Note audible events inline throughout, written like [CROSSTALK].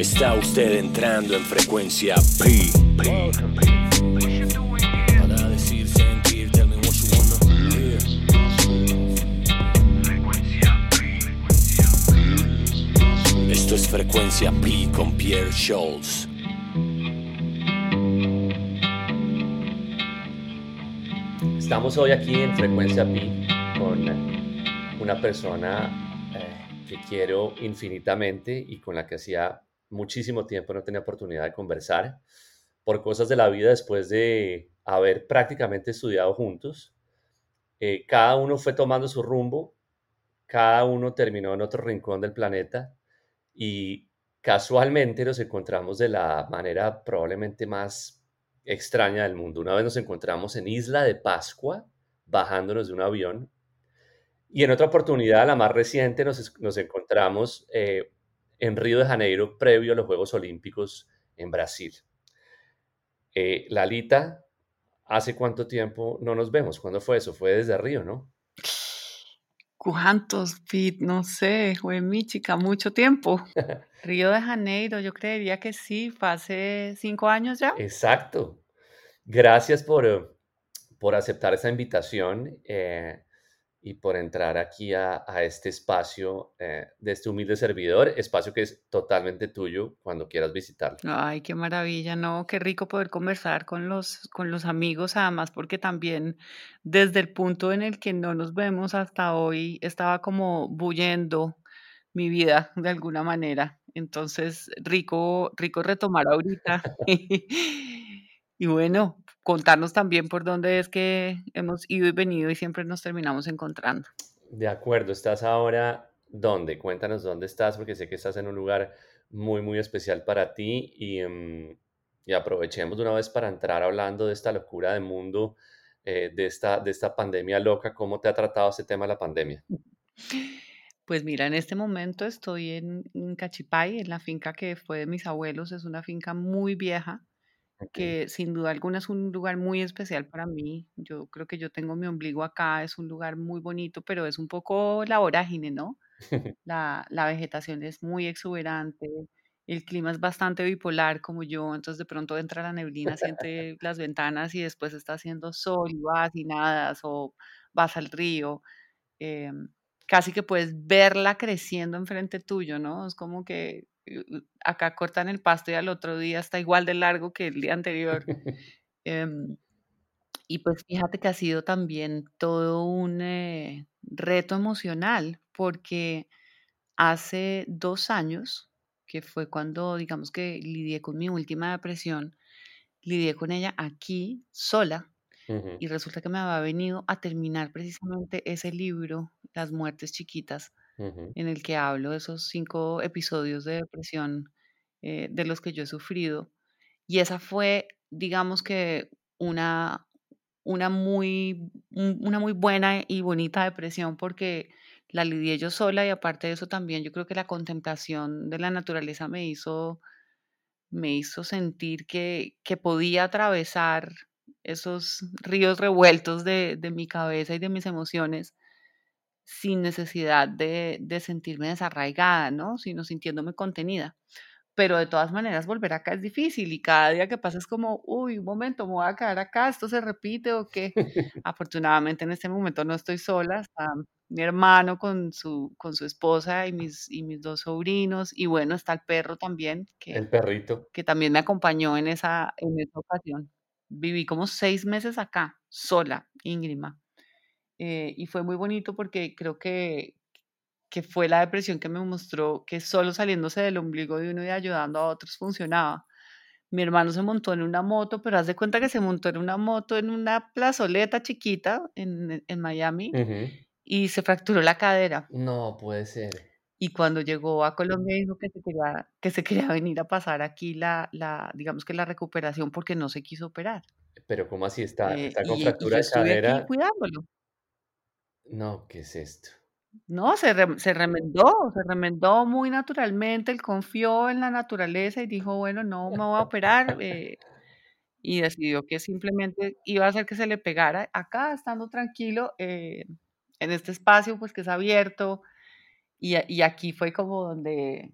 Está usted entrando en frecuencia P. P. Para decir, sentir, wanna hear. Esto es frecuencia P con Pierre Scholz. Estamos hoy aquí en Frecuencia Pi con una persona eh, que quiero infinitamente y con la que hacía muchísimo tiempo no tenía oportunidad de conversar por cosas de la vida después de haber prácticamente estudiado juntos. Eh, cada uno fue tomando su rumbo, cada uno terminó en otro rincón del planeta y casualmente nos encontramos de la manera probablemente más extraña del mundo. Una vez nos encontramos en Isla de Pascua, bajándonos de un avión, y en otra oportunidad, la más reciente, nos, nos encontramos eh, en Río de Janeiro, previo a los Juegos Olímpicos en Brasil. Eh, Lalita, ¿hace cuánto tiempo no nos vemos? ¿Cuándo fue eso? Fue desde Río, ¿no? ¿Cuántos, Pete? No sé, fue mi chica, mucho tiempo. [LAUGHS] Río de Janeiro, yo creería que sí, fue hace cinco años ya. Exacto. Gracias por, por aceptar esa invitación eh, y por entrar aquí a, a este espacio eh, de este humilde servidor, espacio que es totalmente tuyo cuando quieras visitarlo. Ay, qué maravilla, ¿no? Qué rico poder conversar con los, con los amigos, además, porque también desde el punto en el que no nos vemos hasta hoy, estaba como bullendo mi vida de alguna manera. Entonces, rico, rico retomar ahorita. [LAUGHS] y bueno, contarnos también por dónde es que hemos ido y venido y siempre nos terminamos encontrando. De acuerdo, ¿estás ahora dónde? Cuéntanos dónde estás, porque sé que estás en un lugar muy, muy especial para ti y, mm, y aprovechemos de una vez para entrar hablando de esta locura de mundo, eh, de, esta, de esta pandemia loca. ¿Cómo te ha tratado este tema de la pandemia? Pues mira, en este momento estoy en, en Cachipay, en la finca que fue de mis abuelos. Es una finca muy vieja, Que sin duda alguna es un lugar muy especial para mí. Yo creo que yo tengo mi ombligo acá, es un lugar muy bonito, pero es un poco la vorágine, ¿no? [LAUGHS] La, la vegetación es muy exuberante, el clima es bastante bipolar como yo, entonces de pronto entra la neblina así entre las ventanas y después está haciendo sol y vas y nadas o vas al río. em, casi que puedes verla creciendo enfrente tuyo, ¿no? Es como que acá cortan el pasto y al otro día está igual de largo que el día anterior. [LAUGHS] Em, y pues fíjate que ha sido también todo un eh, reto emocional, porque hace dos años, que fue cuando, digamos que lidié con mi última depresión, lidié con ella aquí, sola, y resulta que me había venido a terminar precisamente ese libro, Las muertes chiquitas, en el que hablo de esos cinco episodios de depresión eh, de los que yo he sufrido. Y esa fue, digamos que, una, una muy, un- una muy buena y bonita depresión porque la lidié yo sola y aparte de eso también yo creo que la contemplación de la naturaleza me hizo, me hizo sentir que, que podía atravesar esos ríos revueltos de, de mi cabeza y de mis emociones sin necesidad de, de sentirme desarraigada, ¿no? Sino sintiéndome contenida. Pero de todas maneras, volver acá es difícil y cada día que pasa es como, uy, un momento, me voy a quedar acá, esto se repite o qué. [LAUGHS] Afortunadamente en este momento no estoy sola, está mi hermano con su, con su esposa y mis, y mis dos sobrinos y bueno, está el perro también que, El perrito. que también me acompañó en esa, en esa ocasión. Viví como seis meses acá, sola, íngrima. Eh, y fue muy bonito porque creo que, que fue la depresión que me mostró que solo saliéndose del ombligo de uno y ayudando a otros funcionaba. Mi hermano se montó en una moto, pero haz de cuenta que se montó en una moto en una plazoleta chiquita en, en Miami Ujú. y se fracturó la cadera. No puede ser. Y cuando llegó a Colombia dijo que se quería, que se quería venir a pasar aquí la, la, digamos que la recuperación porque no se quiso operar. Pero ¿cómo así está? Eh, ¿Está con y, y fractura yo de estuve aquí cadera? cuidándolo. No, ¿qué es esto? No, se rem se remendó, se remendó muy naturalmente, él confió en la naturaleza y dijo: "Bueno, no me voy a operar", eh, y decidió que simplemente iba a hacer que se le pegara acá, estando tranquilo, eh, en este espacio, pues, que es abierto, y y aquí fue como donde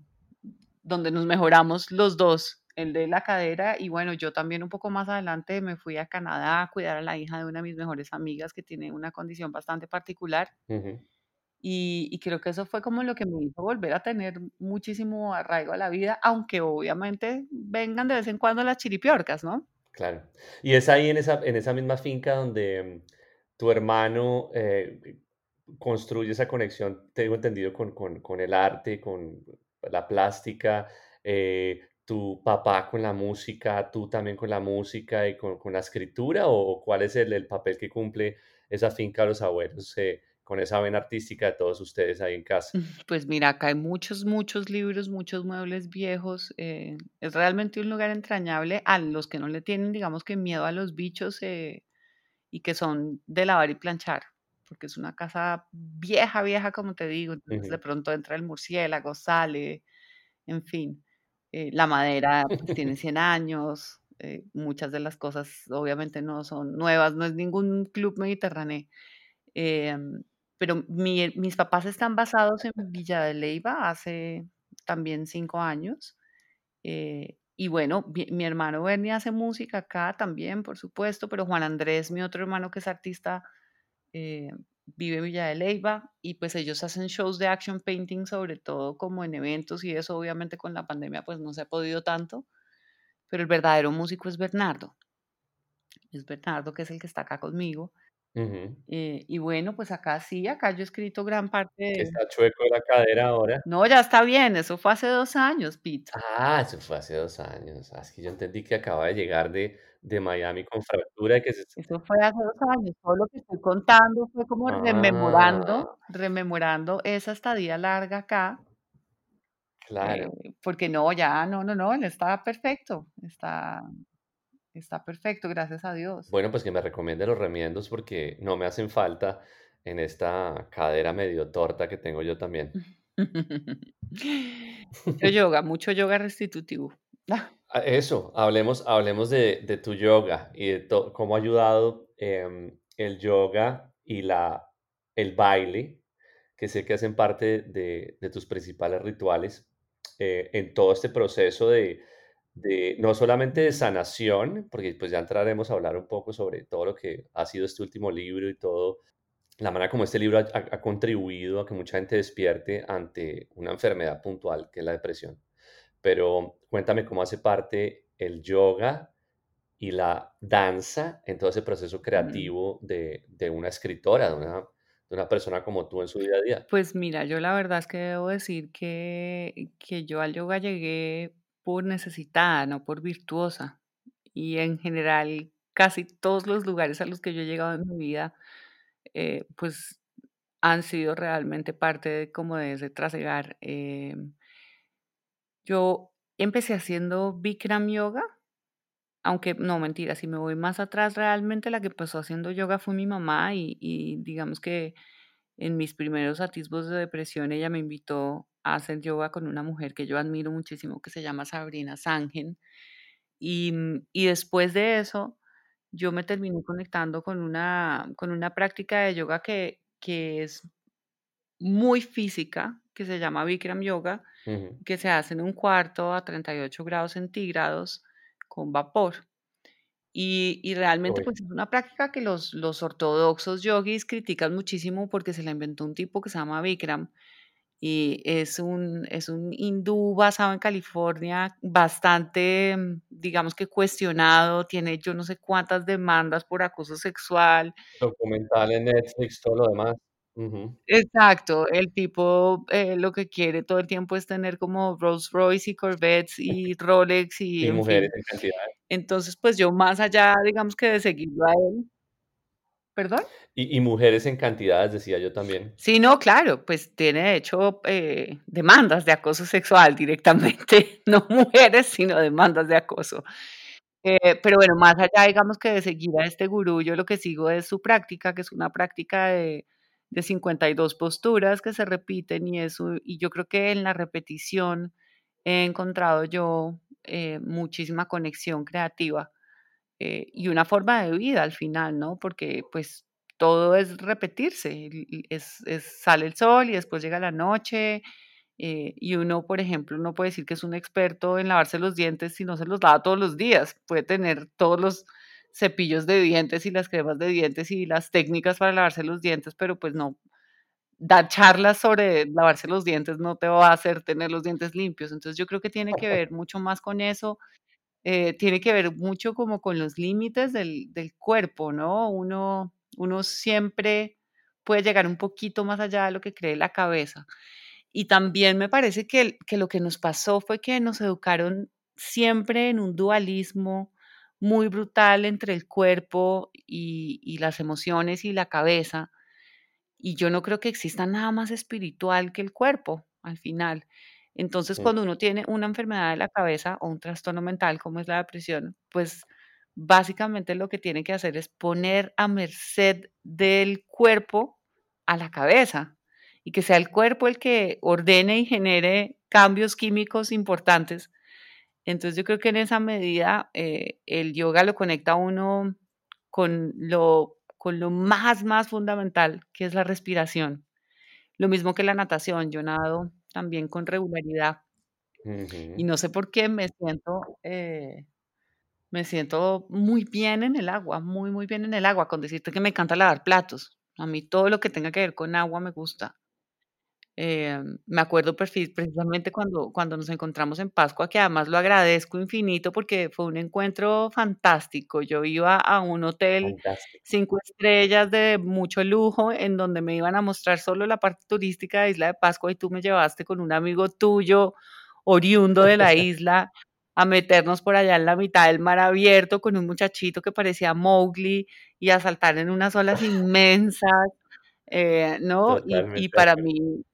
donde nos mejoramos los dos, el de la cadera y bueno, yo también un poco más adelante me fui a Canadá a cuidar a la hija de una de mis mejores amigas que tiene una condición bastante particular. Y, creo que eso fue como lo que me hizo volver a tener muchísimo arraigo a la vida, aunque obviamente vengan de vez en cuando las chiripiorcas, ¿no? Claro. Y es ahí en esa, en esa misma finca donde mm, tu hermano eh, construye esa conexión, tengo entendido, con, con, el arte, con la plástica, eh, tu papá con la música, tú también con la música y con, la escritura, o cuál es el, el, papel que cumple esa finca de los abuelos eh, con esa vena artística de todos ustedes ahí en casa? Pues mira, acá hay muchos, muchos libros, muchos muebles viejos. Eh, es realmente un lugar entrañable a los que no le tienen, digamos que miedo a los bichos eh, y que son de lavar y planchar, porque es una casa vieja, vieja, como te digo. Entonces de pronto entra el murciélago, sale, en fin. Eh, la madera pues, tiene [LAUGHS] 100 años. muchas de las cosas obviamente no son nuevas, no es ningún club mediterráneo. Em, pero mis papás están basados en Villa de Leyva hace también cinco años. Eh, y bueno, mi, hermano Bernie hace música acá también, por supuesto, pero Juan Andrés, mi otro hermano que es artista, eh, vive Villa de Leyva y pues ellos hacen shows de action painting, sobre todo como en eventos y eso obviamente con la pandemia pues no se ha podido tanto, pero el verdadero músico es Bernardo. Es Bernardo que es el que está acá conmigo eh, y bueno, pues acá sí, acá yo he escrito gran parte Está chueco de la cadera ahora. No, ya está bien, eso fue hace dos años, Pete. Ah, eso fue hace dos años. Así ah, yo entendí que acaba de llegar de, de Miami con fractura que se... Eso fue hace dos años. Todo lo que estoy contando fue como rememorando, ah. rememorando esa estadía larga acá, claro. Eh, porque no, ya, no, no, no, él está perfecto, está, Está perfecto, gracias a Dios. Bueno, pues que me recomiende los remiendos porque no me hacen falta en esta cadera medio torta que tengo yo también. [LAUGHS] mucho yoga, mucho yoga restitutivo. [LAUGHS] Ah, eso, hablemos, hablemos de, tu yoga y de cómo ha ayudado em, el yoga y la, el baile, que sé que hacen parte de, tus principales rituales, eh, en todo este proceso de, de no solamente de sanación, porque pues ya entraremos a hablar un poco sobre todo lo que ha sido este último libro y todo, la manera como este libro ha, contribuido a que mucha gente despierte ante una enfermedad puntual que es la depresión. Pero cuéntame cómo hace parte el yoga y la danza en todo ese proceso creativo de, de una escritora, de una, de una persona como tú en su día a día. Pues mira, yo la verdad es que debo decir que, que yo al yoga llegué por necesitada, no por virtuosa. Y en general, casi todos los lugares a los que yo he llegado en mi vida, eh, pues han sido realmente parte de como de ese trasegar. Em, yo empecé haciendo Bikram Yoga, aunque no, mentira, si me voy más atrás, realmente la que empezó haciendo yoga fue mi mamá y, digamos que en mis primeros atisbos de depresión ella me invitó hacer yoga con una mujer que yo admiro muchísimo, que se llama Sabrina Sangen. Y, mm, y después de eso, yo me terminé conectando con una, con una práctica de yoga que, que es muy física, que se llama Bikram Yoga, que se hace en un cuarto a 38 grados centígrados con vapor. Y, y realmente pues es una práctica que los, los ortodoxos yogis critican muchísimo porque se la inventó un tipo que se llama Bikram, y es un, es un hindú basado en California, bastante, mm, digamos que cuestionado, tiene yo no sé cuántas demandas por acoso sexual. Documental en Netflix, todo lo demás. Exacto, el tipo eh, lo que quiere todo el tiempo es tener como Rolls Royce y Corvettes y Rolex y... y mujeres en cantidad. Entonces, pues yo más allá, digamos que de seguirlo a él, ¿Perdón? Y, mujeres en cantidades, decía yo también. Sí, no, claro, pues tiene de hecho eh, demandas de acoso sexual directamente, [LAUGHS] no mujeres, sino demandas de acoso. Eh, pero bueno, más allá, digamos que de seguir a este gurú, yo lo que sigo es su práctica, que es una práctica de, de 52 posturas que se repiten y eso, y yo creo que en la repetición he encontrado yo eh, muchísima conexión creativa eh, y una forma de vida al final, ¿no? Porque pues todo es repetirse, es, sale el sol y después llega la noche Eh, y uno, por ejemplo, no puede decir que es un experto en lavarse los dientes si no se los lava todos los días. Puede tener todos los cepillos de dientes y las cremas de dientes y las técnicas para lavarse los dientes, pero pues no, dar charlas sobre lavarse los dientes no te va a hacer tener los dientes limpios. Entonces yo creo que tiene que ver mucho más con eso, eh, tiene que ver mucho como con los límites del, del cuerpo, ¿no? Uno, uno siempre puede llegar un poquito más allá de lo que cree la cabeza. Y también me parece que, que lo que nos pasó fue que nos educaron siempre en un dualismo muy brutal entre el cuerpo y, y las emociones y la cabeza. Y yo no creo que exista nada más espiritual que el cuerpo al final. Entonces, cuando uno tiene una enfermedad de la cabeza o un trastorno mental como es la depresión, pues básicamente lo que tiene que hacer es poner a merced del cuerpo a la cabeza y que sea el cuerpo el que ordene y genere cambios químicos importantes. Entonces yo creo que en esa medida eh, el yoga lo conecta a uno con lo, con lo más, más fundamental, que es la respiración. Lo mismo que la natación, yo nado también con regularidad y no sé por qué me siento, eh, me siento muy bien en el agua, muy, muy bien en el agua, con decirte que me encanta lavar platos. A mí todo lo que tenga que ver con agua me gusta. Em, me acuerdo precisamente cuando cuando nos encontramos en Pascua, que además lo agradezco infinito porque fue un encuentro fantástico. Yo iba a un hotel Fantástico. 5 estrellas de mucho lujo, en donde me iban a mostrar solo la parte turística de Isla de Pascua, y tú me llevaste con un amigo tuyo, oriundo de la [LAUGHS] isla, a meternos por allá en la mitad del mar abierto con un muchachito que parecía Mowgli, y a saltar en unas olas inmensas, eh, ¿no? Y para mí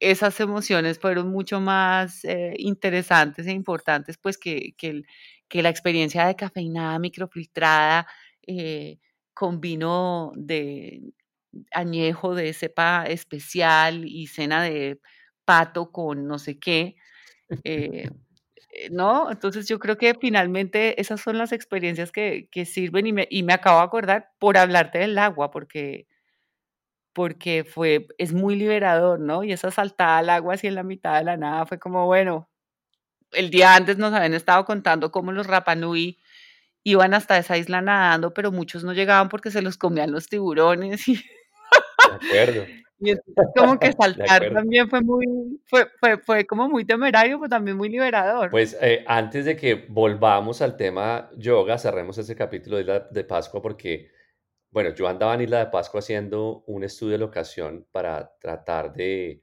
esas emociones fueron mucho más, eh, interesantes e importantes, pues, que que el que la experiencia de cafeinada microfiltrada, eh, con vino de añejo de cepa especial y cena de pato con no sé qué, eh, [LAUGHS] ¿no? Entonces, yo creo que finalmente esas son las experiencias que que sirven y me y me acabo de acordar por hablarte del agua, porque porque fue es muy liberador, ¿no? Y esa saltada al agua así en la mitad de la nada fue como, bueno, el día antes nos habían estado contando cómo los Rapa Nui iban hasta esa isla nadando, pero muchos no llegaban porque se los comían los tiburones y De acuerdo, [LAUGHS] y entonces como que [LAUGHS] saltar también fue muy fue fue fue como muy temerario, pero también muy liberador. Pues, eh, antes de que volvamos al tema yoga, cerremos ese capítulo de Isla de Pascua, porque, bueno, yo andaba en Isla de Pascua haciendo un estudio de locación para tratar de,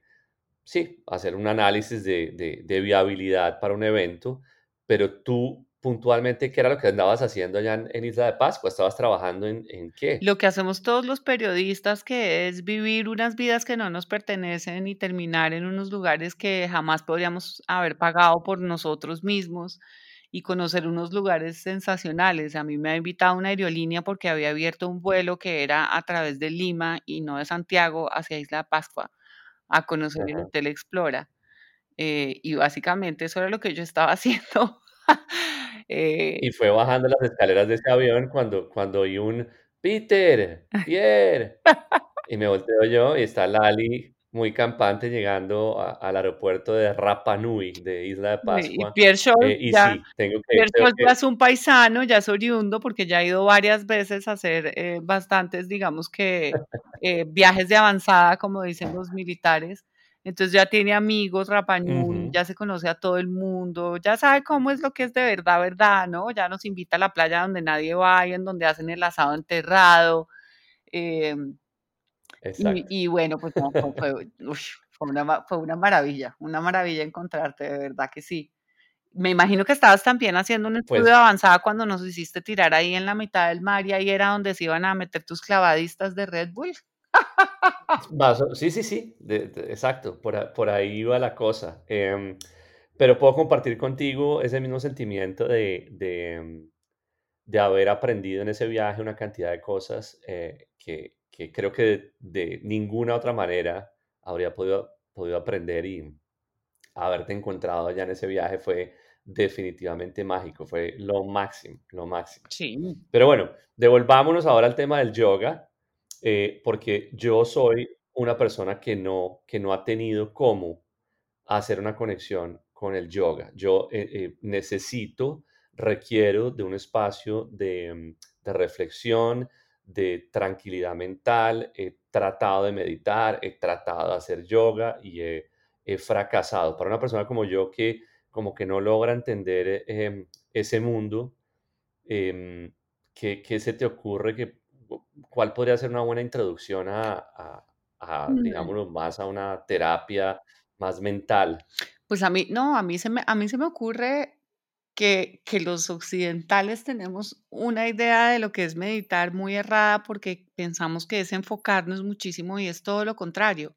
sí, hacer un análisis de de de viabilidad para un evento, pero tú, puntualmente, ¿qué era lo que andabas haciendo allá en en Isla de Pascua? ¿Estabas trabajando en en qué? Lo que hacemos todos los periodistas, que es vivir unas vidas que no nos pertenecen y terminar en unos lugares que jamás podríamos haber pagado por nosotros mismos y conocer unos lugares sensacionales. A mí me ha invitado una aerolínea porque había abierto un vuelo que era a través de Lima y no de Santiago hacia Isla Pascua a conocer el. Hotel Explora. Eh, y básicamente eso era lo que yo estaba [LAUGHS] haciendo. Eh, Y fue bajando las escaleras de ese avión cuando cuando oí un: "Peter, [LAUGHS] Pierre", y me volteo yo y está Lali muy campante llegando a al aeropuerto de Rapa Nui, de Isla de y y Pascua, Pierre Scholz eh, y ya sí, tengo que Pierre creo Scholz ya es un paisano, ya es oriundo, porque ya ha ido varias veces a hacer, eh, bastantes, digamos que, [LAUGHS] eh, viajes de avanzada, como dicen los militares. Entonces, ya tiene amigos Rapa Nui, ujú, ya se conoce a todo el mundo, ya sabe cómo es lo que es de verdad, verdad, ¿no? Ya nos invita a la playa donde nadie va y en donde hacen el asado enterrado, y exacto. y bueno, pues no, fue fue, [LAUGHS] una fue una maravilla, una maravilla encontrarte, de verdad que sí. Me imagino que estabas también haciendo un estudio Pues, de avanzada cuando nos hiciste tirar ahí en la mitad del mar, y ahí era donde se iban a meter tus clavadistas de Red Bull. sí, sí, sí, de de exacto, por por ahí iba la cosa, em, pero puedo compartir contigo ese mismo sentimiento de de, em, de haber aprendido en ese viaje una cantidad de cosas, eh, que que creo que de de ninguna otra manera habría podido podido aprender, y haberte encontrado allá en ese viaje fue definitivamente mágico, fue lo máximo, lo máximo. Sí. Pero bueno, devolvámonos ahora al tema del yoga, eh, porque yo soy una persona que no que no ha tenido cómo hacer una conexión con el yoga. Yo eh, eh, necesito, requiero de un espacio de, de reflexión, de tranquilidad mental, he tratado de meditar, he tratado de hacer yoga y he, he fracasado. Para una persona como yo que como que no logra entender em, ese mundo, em, ¿qué, qué se te ocurre? Que, ¿Cuál podría ser una buena introducción a, a, a, Mm. digámoslo, más a una terapia más mental? Pues a mí, no, a mí se me, a mí se me ocurre que, que los occidentales tenemos una idea de lo que es meditar muy errada porque pensamos que es enfocarnos muchísimo y es todo lo contrario.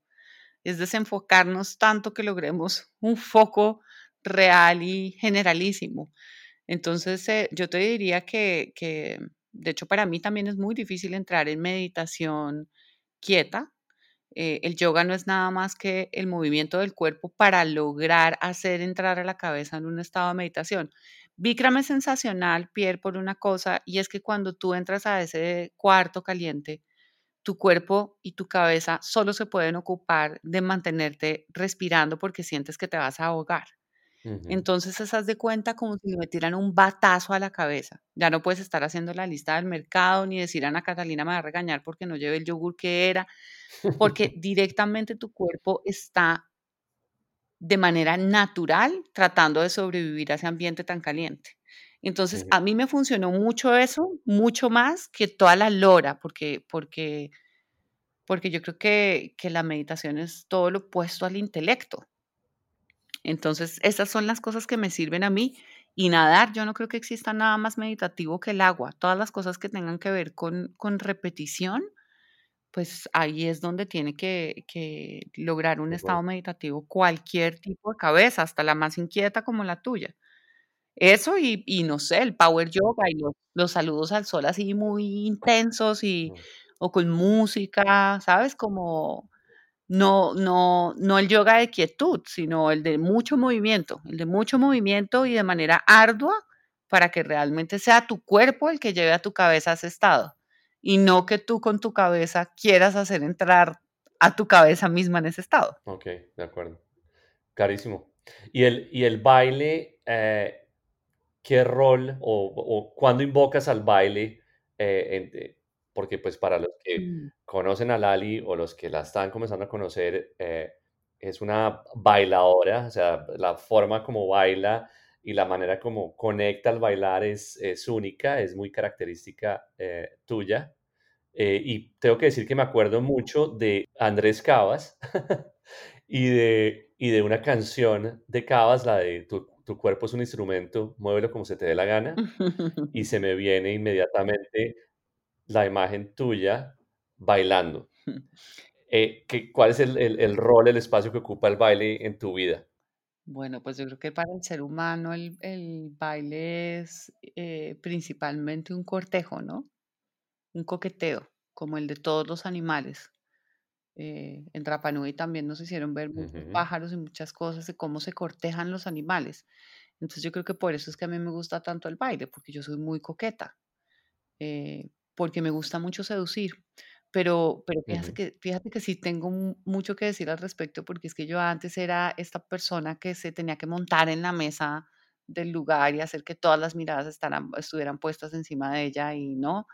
Es desenfocarnos tanto que logremos [LAUGHS] un foco real y generalísimo. Entonces, eh, yo te diría que, que, de hecho, para mí también es muy difícil entrar en meditación quieta. Eh, el yoga no es nada más que el movimiento del cuerpo para lograr hacer entrar a la cabeza en un estado de meditación. Bikram es sensacional, Pierre, por una cosa, y es que cuando tú entras a ese cuarto caliente, tu cuerpo y tu cabeza solo se pueden ocupar de mantenerte respirando porque sientes que te vas a ahogar. Entonces, esas de cuenta como si le metieran un batazo a la cabeza. Ya no puedes estar haciendo la lista del mercado ni decir, Ana Catalina me va a regañar porque no lleve el yogur que era, porque [LAUGHS] directamente tu cuerpo está de manera natural tratando de sobrevivir a ese ambiente tan caliente. Entonces, a mí me funcionó mucho eso, mucho más que toda la lora, porque, porque, porque yo creo que, que la meditación es todo lo opuesto al intelecto. Entonces, esas son las cosas que me sirven a mí. Y nadar, yo no creo que exista nada más meditativo que el agua. Todas las cosas que tengan que ver con, con repetición, pues ahí es donde tiene que, que lograr un estado meditativo cualquier tipo de cabeza, hasta la más inquieta como la tuya. Eso y, y no sé, el power yoga y los, los saludos al sol así muy intensos y o con música, ¿sabes? Como no no no el yoga de quietud, sino el de mucho movimiento, el de mucho movimiento y de manera ardua para que realmente sea tu cuerpo el que lleve a tu cabeza a ese estado, y no que tú con tu cabeza quieras hacer entrar a tu cabeza misma en ese estado. Ok, de acuerdo. Clarísimo. Y el, y el baile, eh, ¿qué rol o, o cuándo invocas al baile? eh, en- eh, porque pues para los que Mm. conocen a Lali o los que la están comenzando a conocer, eh, es una bailadora, o sea, la forma como baila y la manera como conecta al bailar es, es única, es muy característica eh, tuya. Eh, y tengo que decir que me acuerdo mucho de Andrés Cavas [LAUGHS] y de, y de una canción de Cavas, la de tu, tu cuerpo es un instrumento, muévelo como se te dé la gana, [LAUGHS] y se me viene inmediatamente la imagen tuya bailando. [LAUGHS] Eh, ¿qué- ¿cuál es el, el- el rol, el espacio que ocupa el baile en tu vida? Bueno, pues yo creo que para el ser humano el el baile es, eh, principalmente un cortejo, ¿no? Un coqueteo, como el de todos los animales. Eh, en Rapa Nui también nos hicieron ver muchos pájaros y muchas cosas de cómo se cortejan los animales. Entonces yo creo que por eso es que a mí me gusta tanto el baile, porque yo soy muy coqueta, eh, porque me gusta mucho seducir. Pero, pero fíjate que, fíjate que sí tengo mu- mucho que decir al respecto, porque es que yo antes era esta persona que se tenía que montar en la mesa del lugar y hacer que todas las miradas estaran, estuvieran puestas encima de ella y no.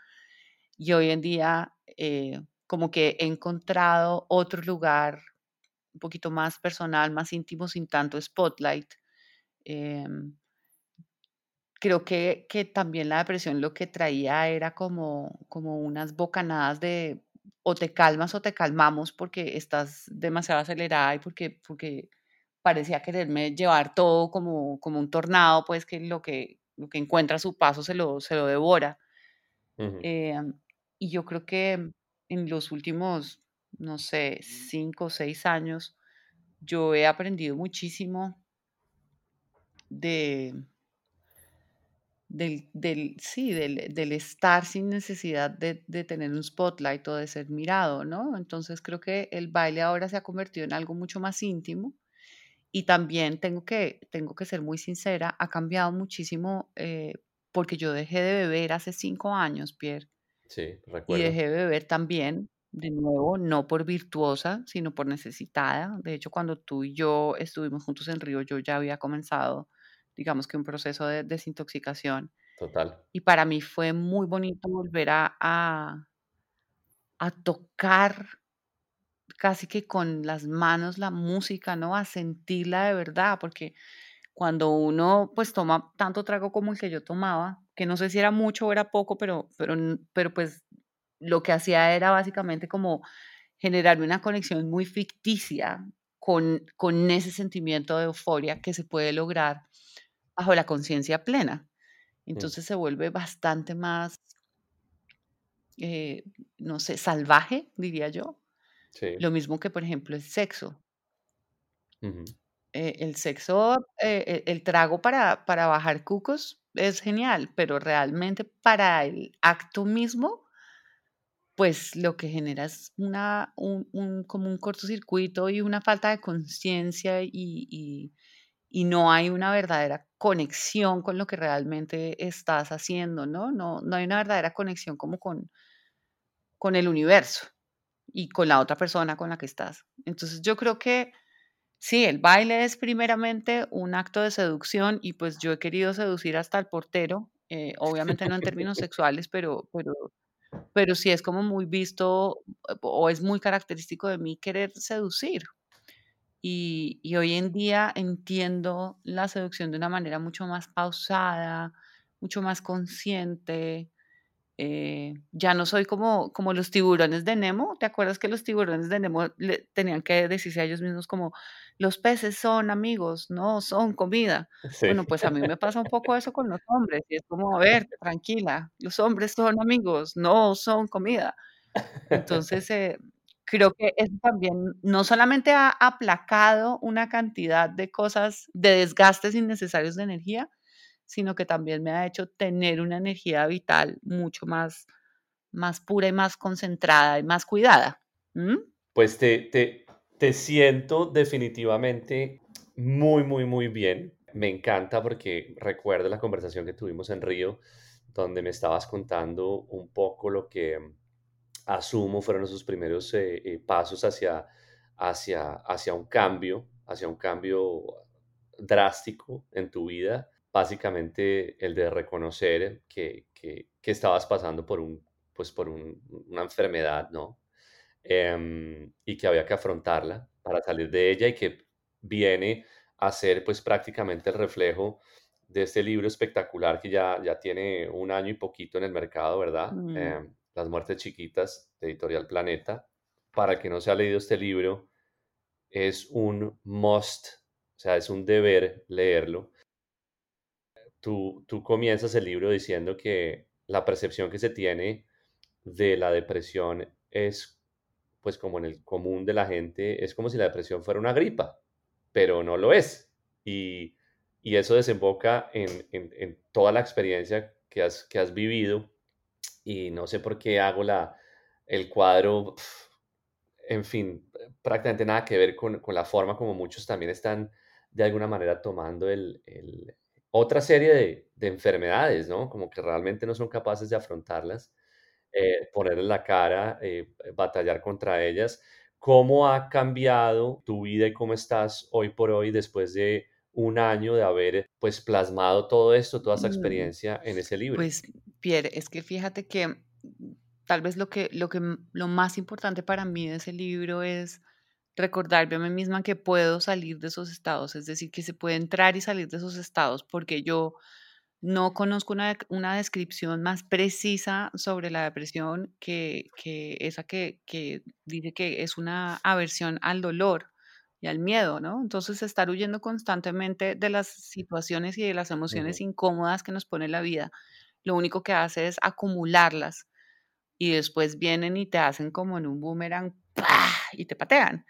Y hoy en día, eh, como que he encontrado otro lugar un poquito más personal, más íntimo, sin tanto spotlight. Em, creo que, que también la depresión lo que traía era como, como unas bocanadas de o te calmas o te calmamos porque estás demasiado acelerada y porque, porque parecía quererme llevar todo como, como un tornado, pues que lo que, lo que encuentra a su paso se lo, se lo devora. ujú. Em, y yo creo que en los últimos, no sé, 5 o 6 años, yo he aprendido muchísimo de, del, del, sí, del, del estar sin necesidad de, de tener un spotlight o de ser mirado, ¿no? Entonces creo que el baile ahora se ha convertido en algo mucho más íntimo y también tengo que, tengo que ser muy sincera, ha cambiado muchísimo eh, porque yo dejé de beber hace cinco años, Pierre Sí, Y recuerdo. dejé de beber también, de nuevo, no por virtuosa, sino por necesitada. De hecho, cuando tú y yo estuvimos juntos en Río, yo ya había comenzado, digamos que un proceso de desintoxicación. Total. Y para mí fue muy bonito volver a, a, a tocar casi que con las manos la música, ¿no? A sentirla de verdad, porque cuando uno pues toma tanto trago como el que yo tomaba, que no sé si era mucho o era poco, pero, pero, pero pues lo que hacía era básicamente como generar una conexión muy ficticia con, con ese sentimiento de euforia que se puede lograr bajo la conciencia plena. Entonces se vuelve bastante más, eh, no sé, salvaje, diría yo. Sí. Lo mismo que, por ejemplo, el sexo. Eh, el sexo, eh, eh, el trago para, para bajar cucos es genial, pero realmente para el acto mismo, pues lo que genera es una, un, un- como un cortocircuito y una falta de conciencia y, y, y no hay una verdadera conexión con lo que realmente estás haciendo, ¿no? No, no hay una verdadera conexión como con, con el universo y con la otra persona con la que estás. Entonces yo creo que sí, el baile es primeramente un acto de seducción y pues yo he querido seducir hasta el portero, eh, obviamente no en términos [LAUGHS] sexuales, pero, pero, pero sí es como muy visto eh, o es muy característico de mí querer seducir. Y, y hoy en día entiendo la seducción de una manera mucho más pausada, mucho más consciente, eh, ya no soy como, como los tiburones de Nemo. ¿Te acuerdas que los tiburones de Nemo le- tenían que decirse a ellos mismos como, los peces son amigos, no son comida? Sí. Bueno, pues a mí me pasa un poco eso con los hombres y es como, a ver, tranquila, los hombres son amigos, no son comida. [LAUGHS] Entonces, eh, creo que eso también no solamente ha aplacado una cantidad de cosas, de desgastes innecesarios de energía, sino que también me ha hecho tener una energía vital mucho más, más pura y más concentrada y más cuidada. Pues te, te, te siento definitivamente muy, muy, muy bien. Me encanta porque recuerdo la conversación que tuvimos en Río, donde me estabas contando un poco lo que asumo fueron esos primeros eh, eh, pasos hacia, hacia, hacia un cambio, hacia un cambio drástico en tu vida. Básicamente el de reconocer que, que, que estabas pasando por, un, pues por un- una enfermedad, ¿no? em, y que había que afrontarla para salir de ella y que viene a ser pues prácticamente el reflejo de este libro espectacular que ya, ya tiene un año y poquito en el mercado, ¿verdad? Mm, Em, Las muertes chiquitas, de Editorial Planeta. Para el que no se ha leído este libro, es un must, o sea, es un deber leerlo. Tú, tú comienzas el libro diciendo que la percepción que se tiene de la depresión es, pues como en el común de la gente, es como si la depresión fuera una gripa, pero no lo es. Y, y eso desemboca en, en- en toda la experiencia que has, que has vivido. Y no sé por qué hago la, el cuadro, en fin, prácticamente nada que ver con, con la forma como muchos también están de alguna manera tomando el, el- otra serie de, de enfermedades, ¿no? Como que realmente no son capaces de afrontarlas eh, ponerles la cara, eh, batallar contra ellas. ¿Cómo ha cambiado tu vida y cómo estás hoy por hoy después de un año de haber pues plasmado todo esto, toda esa mm. experiencia en ese libro? Pues, Pierre, es que fíjate que tal vez lo que, lo que lo más importante para mí de ese libro es recordarme a mí misma que puedo salir de esos estados, es decir, que se puede entrar y salir de esos estados, porque yo no conozco una, una descripción más precisa sobre la depresión que, que esa que, que dice que es una aversión al dolor y al miedo, ¿no? Entonces, estar huyendo constantemente de las situaciones y de las emociones incómodas que nos pone la vida, lo único que hace es acumularlas y después vienen y te hacen como en un boomerang ¡pah! y te patean.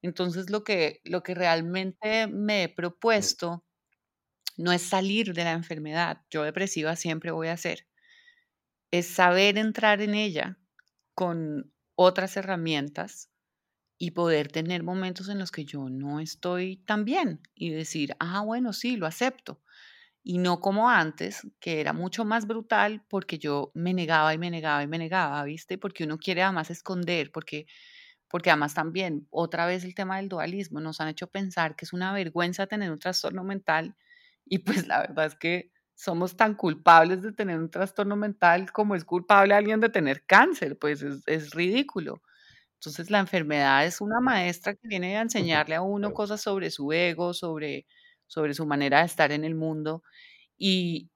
Entonces, lo que, lo que realmente me he propuesto no es salir de la enfermedad, yo depresiva siempre voy a ser, es saber entrar en ella con otras herramientas y poder tener momentos en los que yo no estoy tan bien y decir, ah, bueno, sí, lo acepto. y no como antes, que era mucho más brutal porque yo me negaba y me negaba y me negaba, ¿viste? Porque uno quiere además esconder, porque, porque además también, otra vez el tema del dualismo, nos han hecho pensar que es una vergüenza tener un trastorno mental y pues la verdad es que somos tan culpables de tener un trastorno mental como es culpable alguien de tener cáncer, pues es, es ridículo. Entonces la enfermedad es una maestra que viene a enseñarle a uno cosas sobre su ego, sobre sobre su manera de estar en el mundo. Y,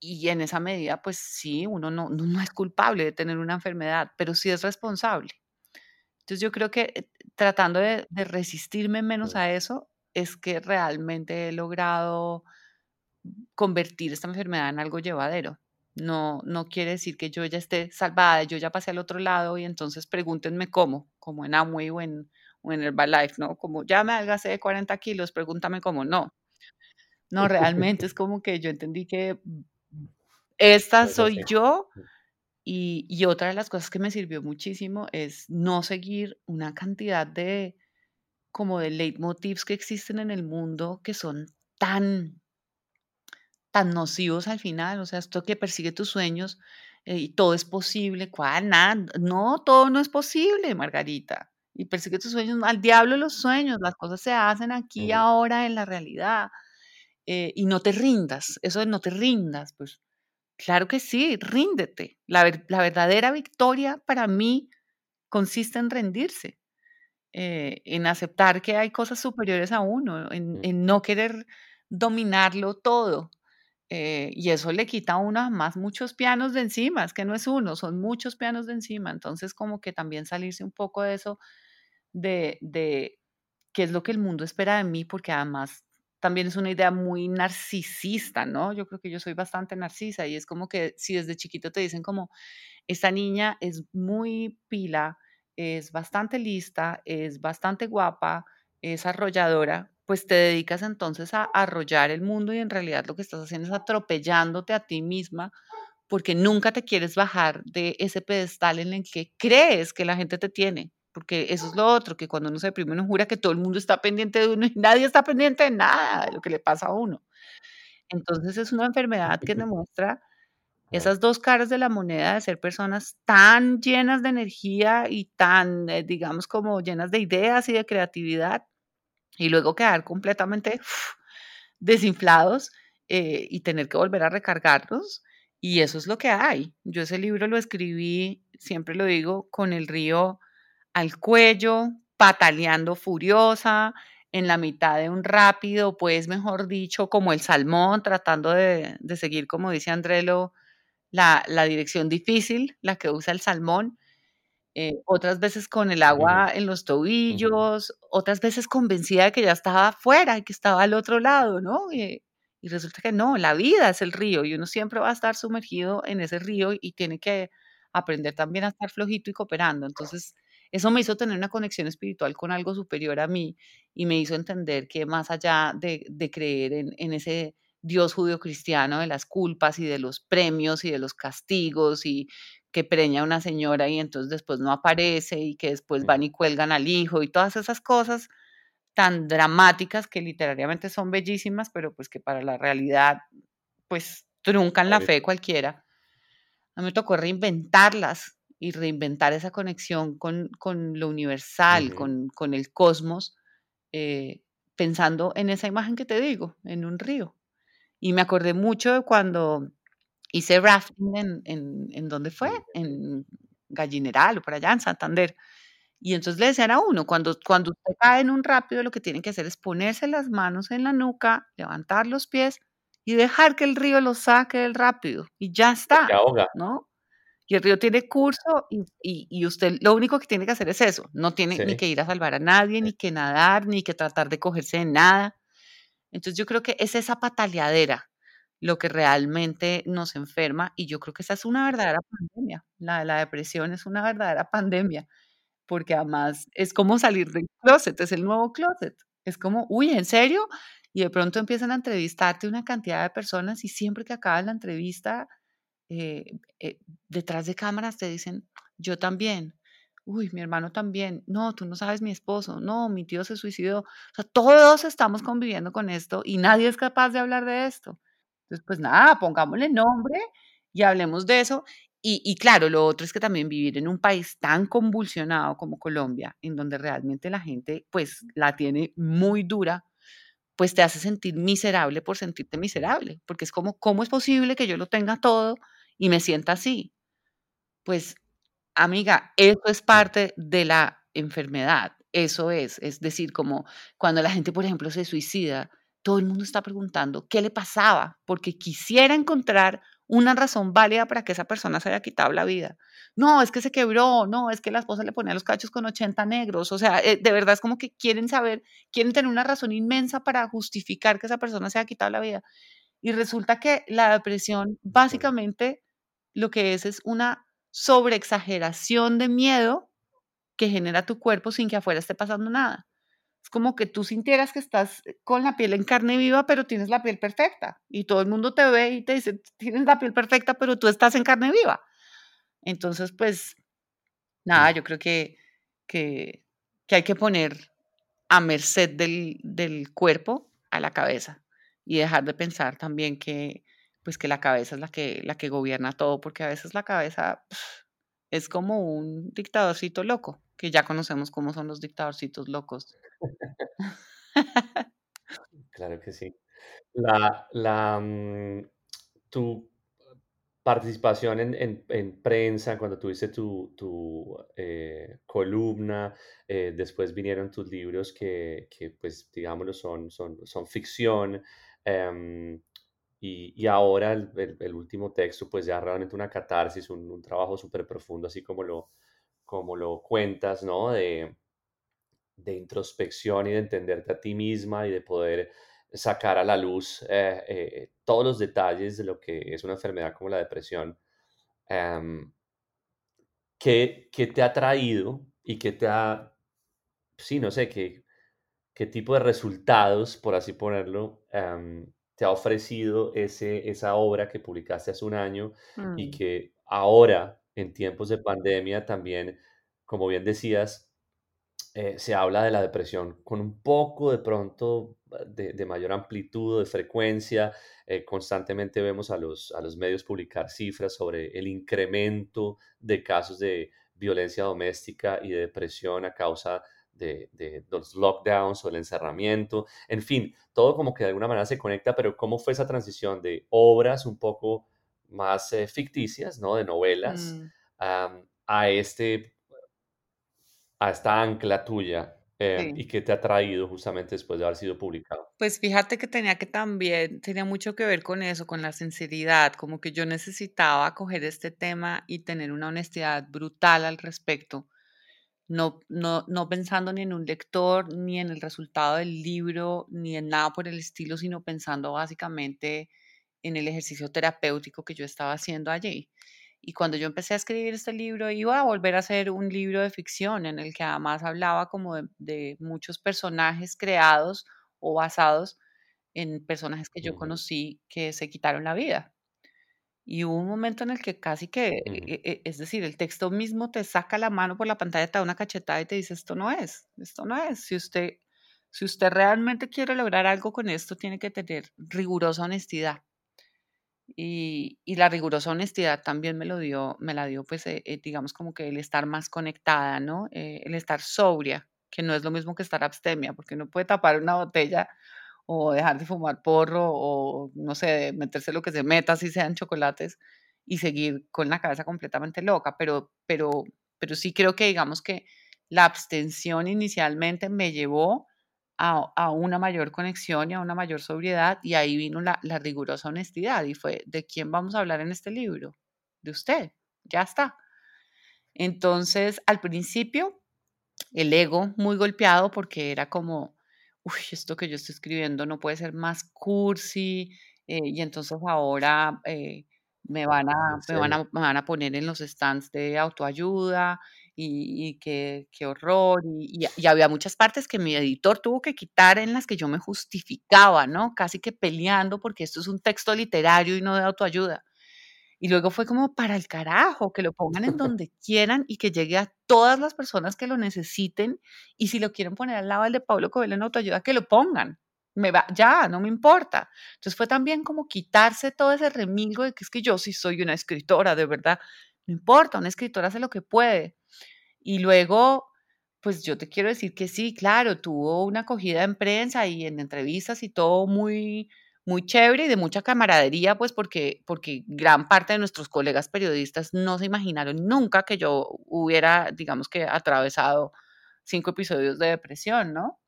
y en esa medida, pues sí, uno no, no, es culpable de tener una enfermedad, pero sí es responsable. Entonces yo creo que eh, tratando de, de resistirme menos a eso, es que realmente he logrado convertir esta enfermedad en algo llevadero. No, no quiere decir que yo ya esté salvada, yo ya pasé al otro lado y entonces pregúntenme cómo, como en Amway o en, o en Herbalife, ¿no? Como ya me adelgacé de 40 kilos, pregúntame cómo. No, no, realmente es [LAUGHS] como que yo entendí que esta soy yo y, y, otra de las cosas que me sirvió muchísimo es no seguir una cantidad de como de leitmotivs que existen en el mundo que son tan tan nocivos al final, o sea, esto que persigue tus sueños eh, y todo es posible, ¿cuál? Nada, no, todo no es posible, Margarita. Y persigue tus sueños, al diablo los sueños, las cosas se hacen aquí, ahora, en la realidad. Eh, y no te rindas, eso de no te rindas, pues claro que sí, ríndete. La, verdadera victoria para mí consiste en rendirse, eh, en aceptar que hay cosas superiores a uno, en, no querer dominarlo todo. Eh, y eso le quita a uno más muchos pianos de encima, es que no es uno, son muchos pianos de encima. Entonces, como que también salirse un poco de eso, de, de qué es lo que el mundo espera de mí, porque además también es una idea muy narcisista, ¿no? Yo creo que yo soy bastante narcisa y es como que si desde chiquito te dicen como, esta niña es muy pila, es bastante lista, es bastante guapa, es arrolladora, pues te dedicas entonces a arrollar el mundo y en realidad lo que estás haciendo es atropellándote a ti misma porque nunca te quieres bajar de ese pedestal en el que crees que la gente te tiene porque eso es lo otro, que cuando uno se deprime uno jura que todo el mundo está pendiente de uno y [LAUGHS] nadie está pendiente de nada de lo que le pasa a uno. Entonces es una enfermedad que demuestra esas dos caras de la moneda de ser personas tan llenas de energía y tan, eh, digamos, como llenas de ideas y de creatividad, y luego quedar completamente desinflados eh, y tener que volver a recargarlos. Y eso es lo que hay. Yo ese libro lo escribí, siempre lo digo, con el río al cuello, pataleando furiosa, en la mitad de un rápido, pues mejor dicho, como el salmón, tratando de, seguir, como dice Andrelo, la, dirección difícil, la que usa el salmón. Eh, otras veces con el agua en los tobillos, otras veces convencida de que ya estaba afuera y que estaba al otro lado, ¿no? y resulta que no, la vida es el río y uno siempre va a estar sumergido en ese río y tiene que aprender también a estar flojito y cooperando. Entonces, eso me hizo tener una conexión espiritual con algo superior a mí y me hizo entender que más allá de, creer en, ese Dios judío-cristiano de las culpas y de los premios y de los castigos y que preña a una señora y entonces después no aparece y que después van y cuelgan al hijo y todas esas cosas tan dramáticas que literariamente son bellísimas, pero pues que para la realidad pues truncan la fe cualquiera. A mí me tocó reinventarlas y reinventar esa conexión con, lo universal, con, el cosmos, eh, pensando en esa imagen que te digo, en un río. Y me acordé mucho de cuando hice rafting en, en, en ¿dónde fue? En Gallineral o por allá, en Santander. Y entonces le decían a uno, cuando, cuando usted cae en un rápido, lo que tiene que hacer es ponerse las manos en la nuca, levantar los pies y dejar que el río lo saque del rápido. Y ya está. ¿no? Y el río tiene curso y, y, usted lo único que tiene que hacer es eso. No tiene ni que ir a salvar a nadie, ni que nadar, ni que tratar de cogerse de nada. Entonces yo creo que es esa pataleadera lo que realmente nos enferma y yo creo que esa es una verdadera pandemia. La, la depresión es una verdadera pandemia porque además es como salir del closet, es el nuevo closet. Es como, uy, ¿en serio? Y de pronto empiezan a entrevistarte una cantidad de personas y siempre que acaba la entrevista eh, eh, detrás de cámaras te dicen, yo también, uy, mi hermano también, no, tú no sabes mi esposo, no, mi tío se suicidó. O sea, todos estamos conviviendo con esto y nadie es capaz de hablar de esto. Entonces, pues nada, pongámosle nombre y hablemos de eso. Y, claro, lo otro es que también vivir en un país tan convulsionado como Colombia, en donde realmente la gente pues la tiene muy dura, pues te hace sentir miserable por sentirte miserable, porque es como, ¿cómo es posible que yo lo tenga todo y me sienta así? Pues, amiga, eso es parte de la enfermedad, eso es, es decir, como cuando la gente, por ejemplo, se suicida, todo el mundo está preguntando qué le pasaba, porque quisiera encontrar una razón válida para que esa persona se haya quitado la vida. No, es que se quebró, no, es que la esposa le ponía los cachos con 80 negros, o sea, eh, de verdad es como que quieren saber, quieren tener una razón inmensa para justificar que esa persona se haya quitado la vida. Y resulta que la depresión básicamente lo que es es una sobreexageración de miedo que genera tu cuerpo sin que afuera esté pasando nada. Como que tú sintieras que estás eh, con la piel en carne viva, pero tienes la piel perfecta. Y todo el mundo te ve y te dice, tienes la piel perfecta, pero tú estás en carne viva. Entonces, pues, nada, yo creo que, que, hay que poner a merced del, del, cuerpo a la cabeza y dejar de pensar también que, pues, que la cabeza es la que, la que gobierna todo, porque a veces la cabeza es como un dictadorcito loco, que ya conocemos cómo son los dictadorcitos locos. [LAUGHS] Claro que sí. La, la, mm, tu participación en, en, prensa, cuando tuviste tu, tu eh, columna, eh, después vinieron tus libros que, que, pues, digámoslo, son, son, son ficción. Em, y, y, ahora el, el, último texto, pues ya realmente una catarsis, un, un trabajo súper profundo, así como lo, como lo cuentas, ¿no? De, de introspección y de entenderte a ti misma y de poder sacar a la luz eh, eh, todos los detalles de lo que es una enfermedad como la depresión. Em, ¿qué, te ha traído y qué te ha, sí, no sé, qué, qué tipo de resultados, por así ponerlo, em, te ha ofrecido ese, esa obra que publicaste hace un año y mm. que ahora, en tiempos de pandemia, también, como bien decías, eh, se habla de la depresión con un poco de pronto ah, de, mayor amplitud, de frecuencia. Eh, constantemente vemos a los, a los medios publicar cifras sobre el incremento de casos de violencia doméstica y de depresión a causa de, de, los lockdowns o el encerramiento. En fin, todo como que de alguna manera se conecta, pero ¿cómo fue esa transición de obras un poco más eh, ficticias, ¿no? De novelas, mm. a este a esta ancla tuya eh, y qué te ha traído justamente después de haber sido publicado? Pues fíjate que tenía que también, tenía mucho que ver con eso, con la sinceridad, como que yo necesitaba coger este tema y tener una honestidad brutal al respecto, no, no, no pensando ni en un lector, ni en el resultado del libro, ni en nada por el estilo, sino pensando básicamente en el ejercicio terapéutico que yo estaba haciendo allí. Y cuando yo empecé a escribir este libro, iba a volver a hacer un libro de ficción en el que además hablaba como de, muchos personajes creados o basados en personajes que yo conocí que se quitaron la vida. Y hubo un momento en el que casi que, e, e, es decir, el texto mismo te saca la mano por la pantalla, te da una cachetada y te dice, esto no es, esto no es. Si usted, si usted realmente quiere lograr algo con esto, tiene que tener rigurosa honestidad. Y, la rigurosa honestidad también me lo dio, me la dio, pues, eh, eh, digamos, como que el estar más conectada, ¿no? Eh, el estar sobria, que no es lo mismo que estar abstemia, porque no puede tapar una botella o dejar de fumar porro o, no sé, meterse lo que se meta, si sean chocolates, y seguir con la cabeza completamente loca. Pero, pero, pero sí creo que, digamos que la abstención inicialmente me llevó a, una mayor conexión y a una mayor sobriedad y ahí vino la, rigurosa honestidad y fue, ¿de quién vamos a hablar en este libro? De usted, ya está. Entonces, al principio, el ego muy golpeado porque era como, uy, esto que yo estoy escribiendo no puede ser más cursi, eh, y entonces ahora eh, me, van a, me, van a, me van a poner en los stands de autoayuda y, qué, horror. Y, había muchas partes que mi editor tuvo que quitar en las que yo me justificaba, ¿no? Casi que peleando porque esto es un texto literario y no de autoayuda. Y luego fue como para el carajo, que lo pongan en [LAUGHS] donde quieran y que llegue a todas las personas que lo necesiten. Y si lo quieren poner al lado del de Pablo Coelho en autoayuda, que lo pongan. me va, ya, no me importa. Entonces fue también como quitarse todo ese remilgo de que es que yo sí soy una escritora, de verdad. No importa, una escritora hace lo que puede. Y luego, pues yo te quiero decir que sí, claro, tuvo una acogida en prensa y en entrevistas y todo muy, muy chévere y de mucha camaradería, pues porque, porque gran parte de nuestros colegas periodistas no se imaginaron nunca que yo hubiera, digamos que, atravesado cinco episodios de depresión, ¿no?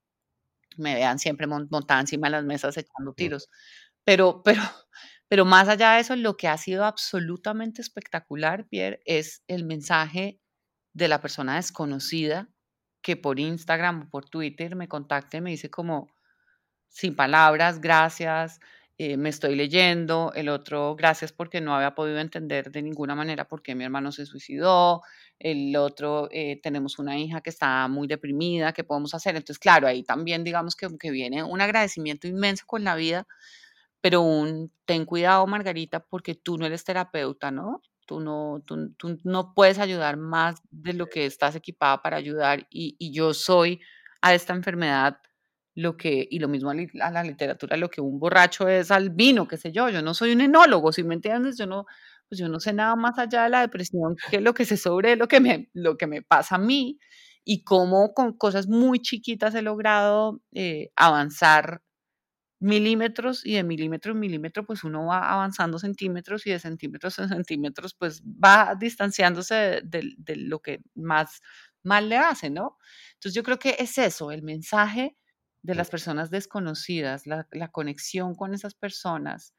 Me vean siempre montada encima de las mesas echando tiros. Pero, pero, pero más allá de eso, lo que ha sido absolutamente espectacular, Pierre, es el mensaje de la persona desconocida que por Instagram o por Twitter me contacta y me dice como, sin palabras, gracias, eh, me estoy leyendo, el otro, gracias porque no había podido entender de ninguna manera por qué mi hermano se suicidó, el otro, eh, tenemos una hija que está muy deprimida, ¿qué podemos hacer? Entonces, claro, ahí también digamos que, que viene un agradecimiento inmenso con la vida, pero un, ten cuidado, Margarita, porque tú no eres terapeuta, ¿no? Tú no, tú, tú no puedes ayudar más de lo que estás equipada para ayudar y, y yo soy a esta enfermedad lo que, y lo mismo a, la literatura, lo que un borracho es al vino, qué sé yo, yo no soy un enólogo, si me entiendes, yo no, pues yo no sé nada más allá de la depresión que lo que sé sobre lo que me, lo que me pasa a mí y cómo con cosas muy chiquitas he logrado eh, avanzar milímetros y de milímetro en milímetro pues uno va avanzando centímetros y de centímetros en centímetros pues va distanciándose de, de lo que más mal le hace, ¿no? Entonces yo creo que es eso, el mensaje de las personas desconocidas, la, conexión con esas personas,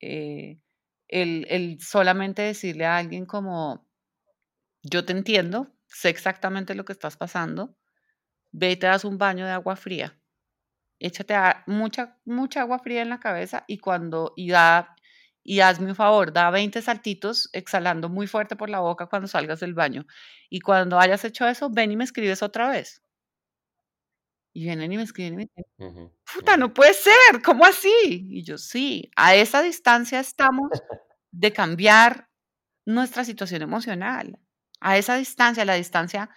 eh, el, solamente decirle a alguien como, yo te entiendo, sé exactamente lo que estás pasando, ve y te das un baño de agua fría, échate mucha, mucha agua fría en la cabeza y cuando, y da, y hazme un favor, da 20 saltitos exhalando muy fuerte por la boca cuando salgas del baño. Y cuando hayas hecho eso, ven y me escribes otra vez. Y vienen y me escriben y me dicen, puta, no puede ser, ¿cómo así? Y yo, sí, a esa distancia estamos de cambiar nuestra situación emocional. A esa distancia, la distancia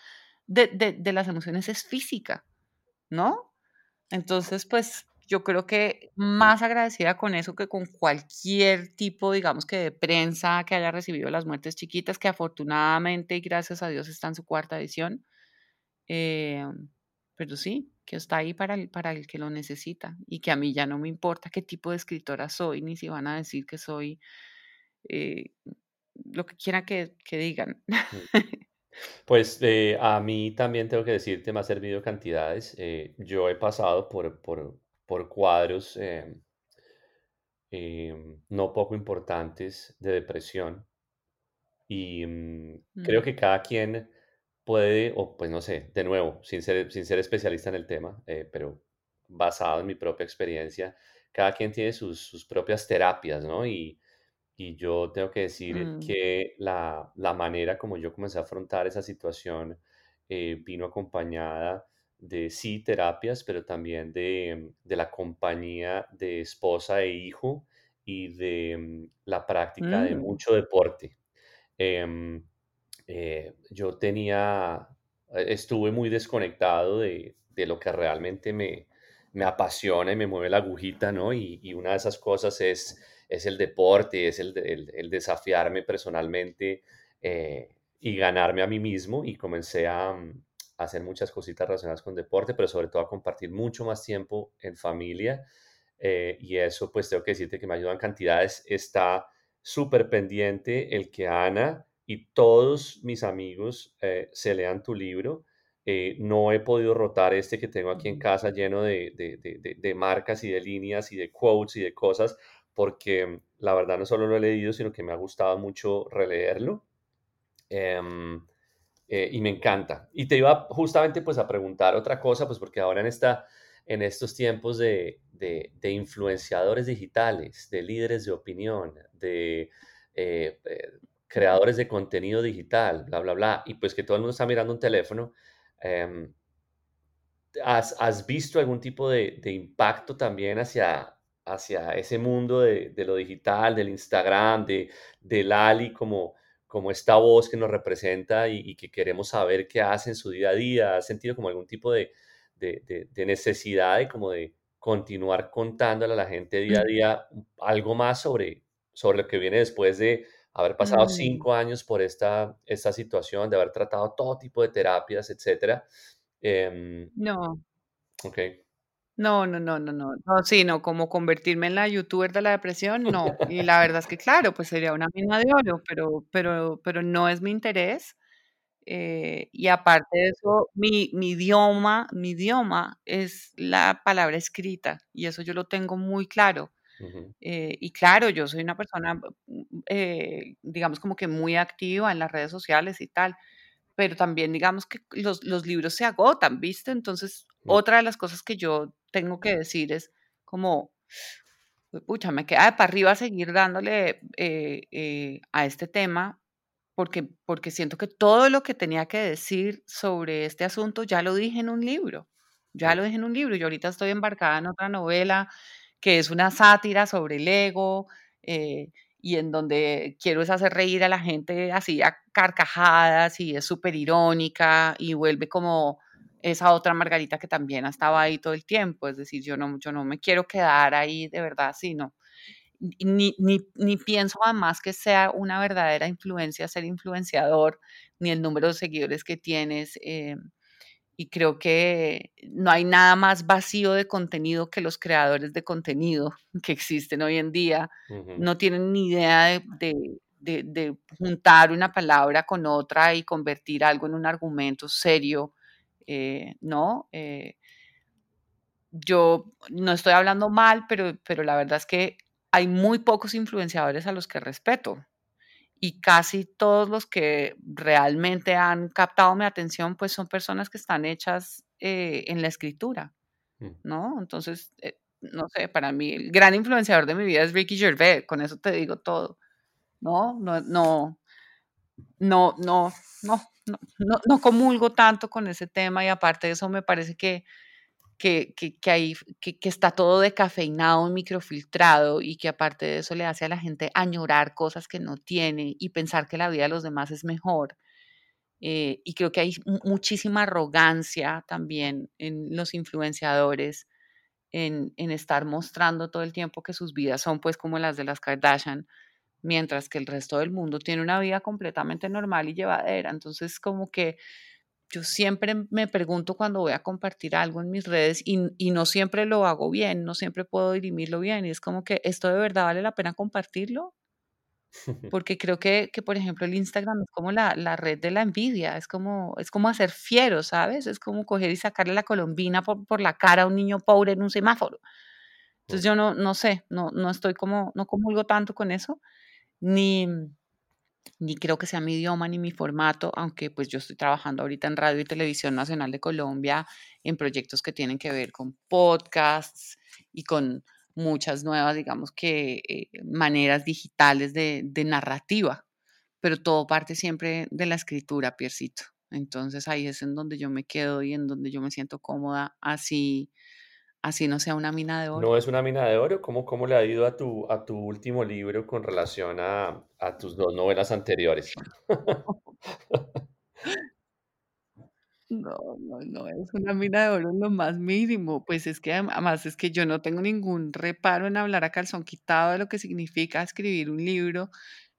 de, de, las emociones es física, ¿no? Entonces, pues yo creo que más agradecida con eso que con cualquier tipo, digamos que de prensa que haya recibido las muertes chiquitas, que afortunadamente y gracias a Dios está en su cuarta edición. Eh, pero sí, que está ahí para el, para el que lo necesita y que a mí ya no me importa qué tipo de escritora soy, ni si van a decir que soy eh, lo que quiera que, digan. Mm. [LAUGHS] Pues eh, a mí también tengo que decirte, me ha servido cantidades. Eh, yo he pasado por, por, cuadros em, no poco importantes de depresión y mm, creo mm. que cada quien puede, o pues no sé, de nuevo, sin ser, sin ser especialista en el tema, eh, pero basado en mi propia experiencia, cada quien tiene sus, sus propias terapias, ¿no? Y, y, yo tengo que decir mm. que la, la, manera como yo comencé a afrontar esa situación eh, vino acompañada de sí terapias, pero también de, de, la compañía de esposa e hijo y de mm, la práctica de mm. mucho deporte. Em, eh, yo tenía, eh, estuve muy desconectado de, de lo que realmente me, me, apasiona y me mueve la agujita, ¿no? Y, y una de esas cosas es, es el deporte, es el, el, desafiarme personalmente eh, y ganarme a mí mismo y comencé a, mm, a, hacer muchas cositas relacionadas con deporte, pero sobre todo a compartir mucho más tiempo en familia. y eso, pues tengo que decirte que me ayudan cantidades. Está súper pendiente el que Ana y todos mis amigos eh, se lean tu libro. Eh, no he podido rotar este que tengo aquí en casa lleno de, de, marcas y de líneas y de quotes y de cosas, porque la verdad no solo lo he leído, sino que me ha gustado mucho releerlo. Em, eh, y me encanta. Y te iba justamente pues a preguntar otra cosa, pues porque ahora en, esta, en estos tiempos de, influenciadores digitales, de líderes de opinión, de creadores de contenido digital, bla, bla, bla, y pues que todo el mundo está mirando un teléfono, em, ¿has, visto algún tipo de, impacto también hacia, hacia ese mundo de, lo digital, del Instagram, de, del Ali como, como esta voz que nos representa y, que queremos saber qué hace en su día a día? ¿Has sentido como algún tipo de, necesidad de como de, continuar contándole a la gente día a día algo más sobre, sobre lo que viene después de haber pasado Mm. cinco años por esta, esta situación, de haber tratado todo tipo de terapias, etcétera. Em, No. ok. No, no, no, no, no. No, sí, no, como convertirme en la youtuber de la depresión, no. [LAUGHS] Y la verdad es que, claro, pues sería una mina de oro, pero pero pero no es mi interés. Eh, y aparte de eso, mi mi idioma mi idioma es la palabra escrita, y eso yo lo tengo muy claro. Eh, y claro, yo soy una persona, eh, digamos, como que muy activa en las redes sociales y tal, pero también digamos que los los libros se agotan, ¿viste? Entonces, otra de las cosas que yo tengo que decir es como, pucha, me queda de para arriba seguir dándole, eh, eh, a este tema, porque porque siento que todo lo que tenía que decir sobre este asunto ya lo dije en un libro, mm, ya lo dije en un libro, y ahorita estoy embarcada en otra novela que es una sátira sobre el ego, eh, y en donde quiero es hacer reír a la gente así a carcajadas y es súper irónica y vuelve como esa otra Margarita que también estaba ahí todo el tiempo, es decir, yo no, yo no me quiero quedar ahí de verdad, sino ni, ni, ni pienso además que sea una verdadera influencia ser influenciador, ni el número de seguidores que tienes. eh, y creo que no hay nada más vacío de contenido que los creadores de contenido [LAUGHS] que existen hoy en día. No tienen ni idea de, de, de- de juntar una palabra con otra y convertir algo en un argumento serio, eh, ¿no? Eh, yo no estoy hablando mal, pero, pero la verdad es que hay muy pocos influenciadores a los que respeto y casi todos los que realmente han captado mi atención, pues son personas que están hechas eh, en la escritura, mm. ¿no? Entonces, eh, no sé, para mí el gran influenciador de mi vida es Ricky Gervais, con eso te digo todo, ¿no? No, no, no, no, no, no, no, no comulgo tanto con ese tema y aparte de eso me parece que que, que, que, hay, que, está todo decafeinado, microfiltrado y que aparte de eso le hace a la gente añorar cosas que no tiene y pensar que la vida de los demás es mejor. Eh, y creo que hay mu- muchísima arrogancia también en los influenciadores en, en estar mostrando todo el tiempo que sus vidas son pues como las de las Kardashian, mientras que el resto del mundo tiene una vida completamente normal y llevadera. Entonces como que yo siempre me pregunto cuando voy a compartir algo en mis redes y, y no siempre lo hago bien, no siempre puedo dirimirlo bien y es como que esto de verdad vale la pena compartirlo, [LAUGHS] porque creo que, que por ejemplo el Instagram es como la, la red de la envidia, es como, es como hacer fiero, ¿sabes? Es como coger y sacarle la colombina por, por la cara a un niño pobre en un semáforo. Entonces yo no, no sé, no, no estoy como, no comulgo tanto con eso, ni, ni creo que sea mi idioma ni mi formato, aunque pues yo estoy trabajando ahorita en Radio y Televisión Nacional de Colombia en proyectos que tienen que ver con podcasts y con muchas nuevas, digamos que, eh, maneras digitales de, de narrativa, pero todo parte siempre de la escritura, Piercito. Entonces ahí es en donde yo me quedo y en donde yo me siento cómoda, así, así no sea una mina de oro. ¿No es una mina de oro? ¿Cómo, cómo le ha ido a tu, a tu último libro con relación a, a tus dos novelas anteriores? [LAUGHS] No, no, no, es una mina de oro en lo más mínimo. Pues es que adem- además es que yo no tengo ningún reparo en hablar a calzón quitado de lo que significa escribir un libro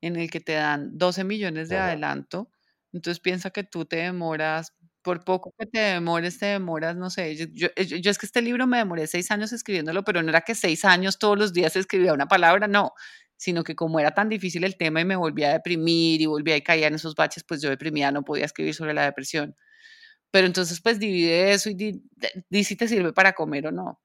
en el que te dan 12 millones de Ajá. adelanto. Entonces piensa que tú te demoras, por poco que te demores, te demoras, no sé. Yo, yo, yo- yo es que este libro me demoré seis años escribiéndolo, pero no era que seis años todos los días escribía una palabra, no, sino que como era tan difícil el tema y me volvía a deprimir y volvía y caía en esos baches, pues yo deprimida no podía escribir sobre la depresión. Pero entonces, pues divide eso y di, di si te sirve para comer o no.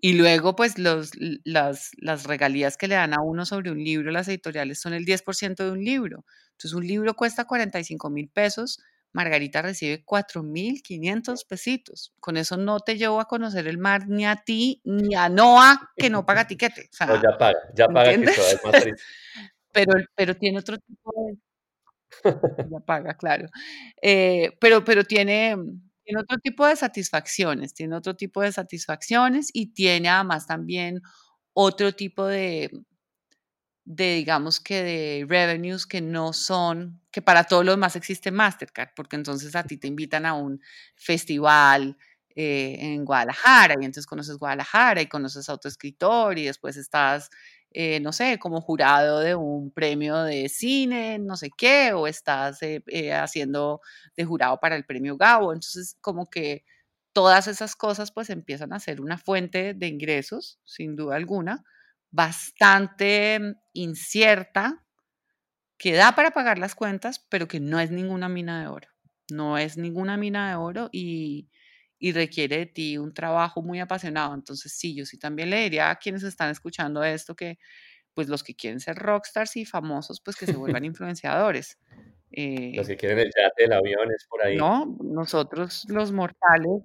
Y luego, pues los, las, las regalías que le dan a uno sobre un libro, las editoriales son el 10% de un libro. Entonces, un libro cuesta 45 mil pesos, Margarita recibe 4 mil 500 pesitos. Con eso no te llevo a conocer el mar ni a ti ni a [LAUGHS] Noah, que no paga tiquete. O No, ya paga, ya ¿me paga que es. [LAUGHS] Pero, pero tiene otro tipo de [LAUGHS] ya paga, claro. Eh, pero pero tiene tiene otro tipo de satisfacciones, tiene otro tipo de satisfacciones y tiene además también otro tipo de de, digamos que de revenues que no son que para todos los demás existe Mastercard, porque entonces a ti te invitan a un festival, eh, en Guadalajara y entonces conoces Guadalajara y conoces a otro escritor y después estás, eh, no sé, como jurado de un premio de cine, no sé qué, o estás eh, eh, haciendo de jurado para el premio Gabo. Entonces, como que todas esas cosas pues empiezan a ser una fuente de ingresos, sin duda alguna, bastante incierta, que da para pagar las cuentas, pero que no es ninguna mina de oro. No es ninguna mina de oro y, y requiere de ti un trabajo muy apasionado. Entonces, sí, yo sí también le diría a quienes están escuchando esto que, pues los que quieren ser rockstars y famosos, pues que se vuelvan [LAUGHS] influenciadores. Los Eh, que quieren el yate, el avión, es por ahí. no, nosotros los mortales,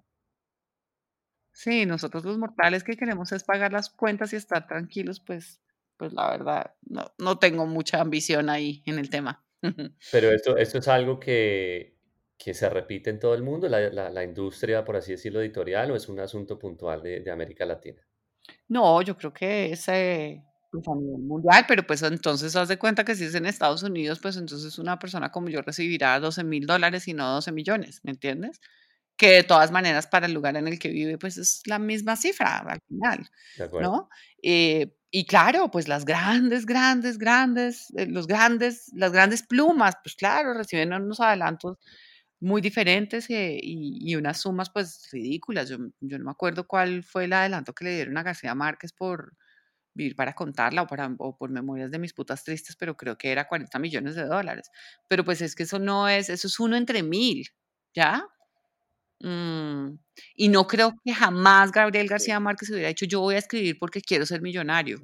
sí, nosotros los mortales que queremos es pagar las cuentas y estar tranquilos, pues, pues la verdad, no, no tengo mucha ambición ahí en el tema. [LAUGHS] Pero esto, esto es algo que, que se repite en todo el mundo, la, la- la industria, por así decirlo, editorial, o es un asunto puntual de, de América Latina. No, yo creo que es eh, pues a nivel mundial, pero pues entonces haz de cuenta que si es en Estados Unidos, pues entonces una persona como yo recibirá 12 mil dólares y no 12 millones, ¿me entiendes? Que de todas maneras para el lugar en el que vive, pues es la misma cifra al final, ¿De? ¿no? Eh, y claro, pues las grandes, grandes, grandes, eh, los grandes, las grandes plumas, pues claro, reciben unos adelantos muy diferentes eh, y, y unas sumas pues ridículas. Yo, yo no me acuerdo cuál fue el adelanto que le dieron a García Márquez por Vivir para contarla o, para, o por Memorias de mis putas tristes, pero creo que era 40 millones de dólares. Pero pues es que eso no es, eso es uno entre mil, ¿ya? Mm, Y no creo que jamás Gabriel García Márquez hubiera dicho yo voy a escribir porque quiero ser millonario.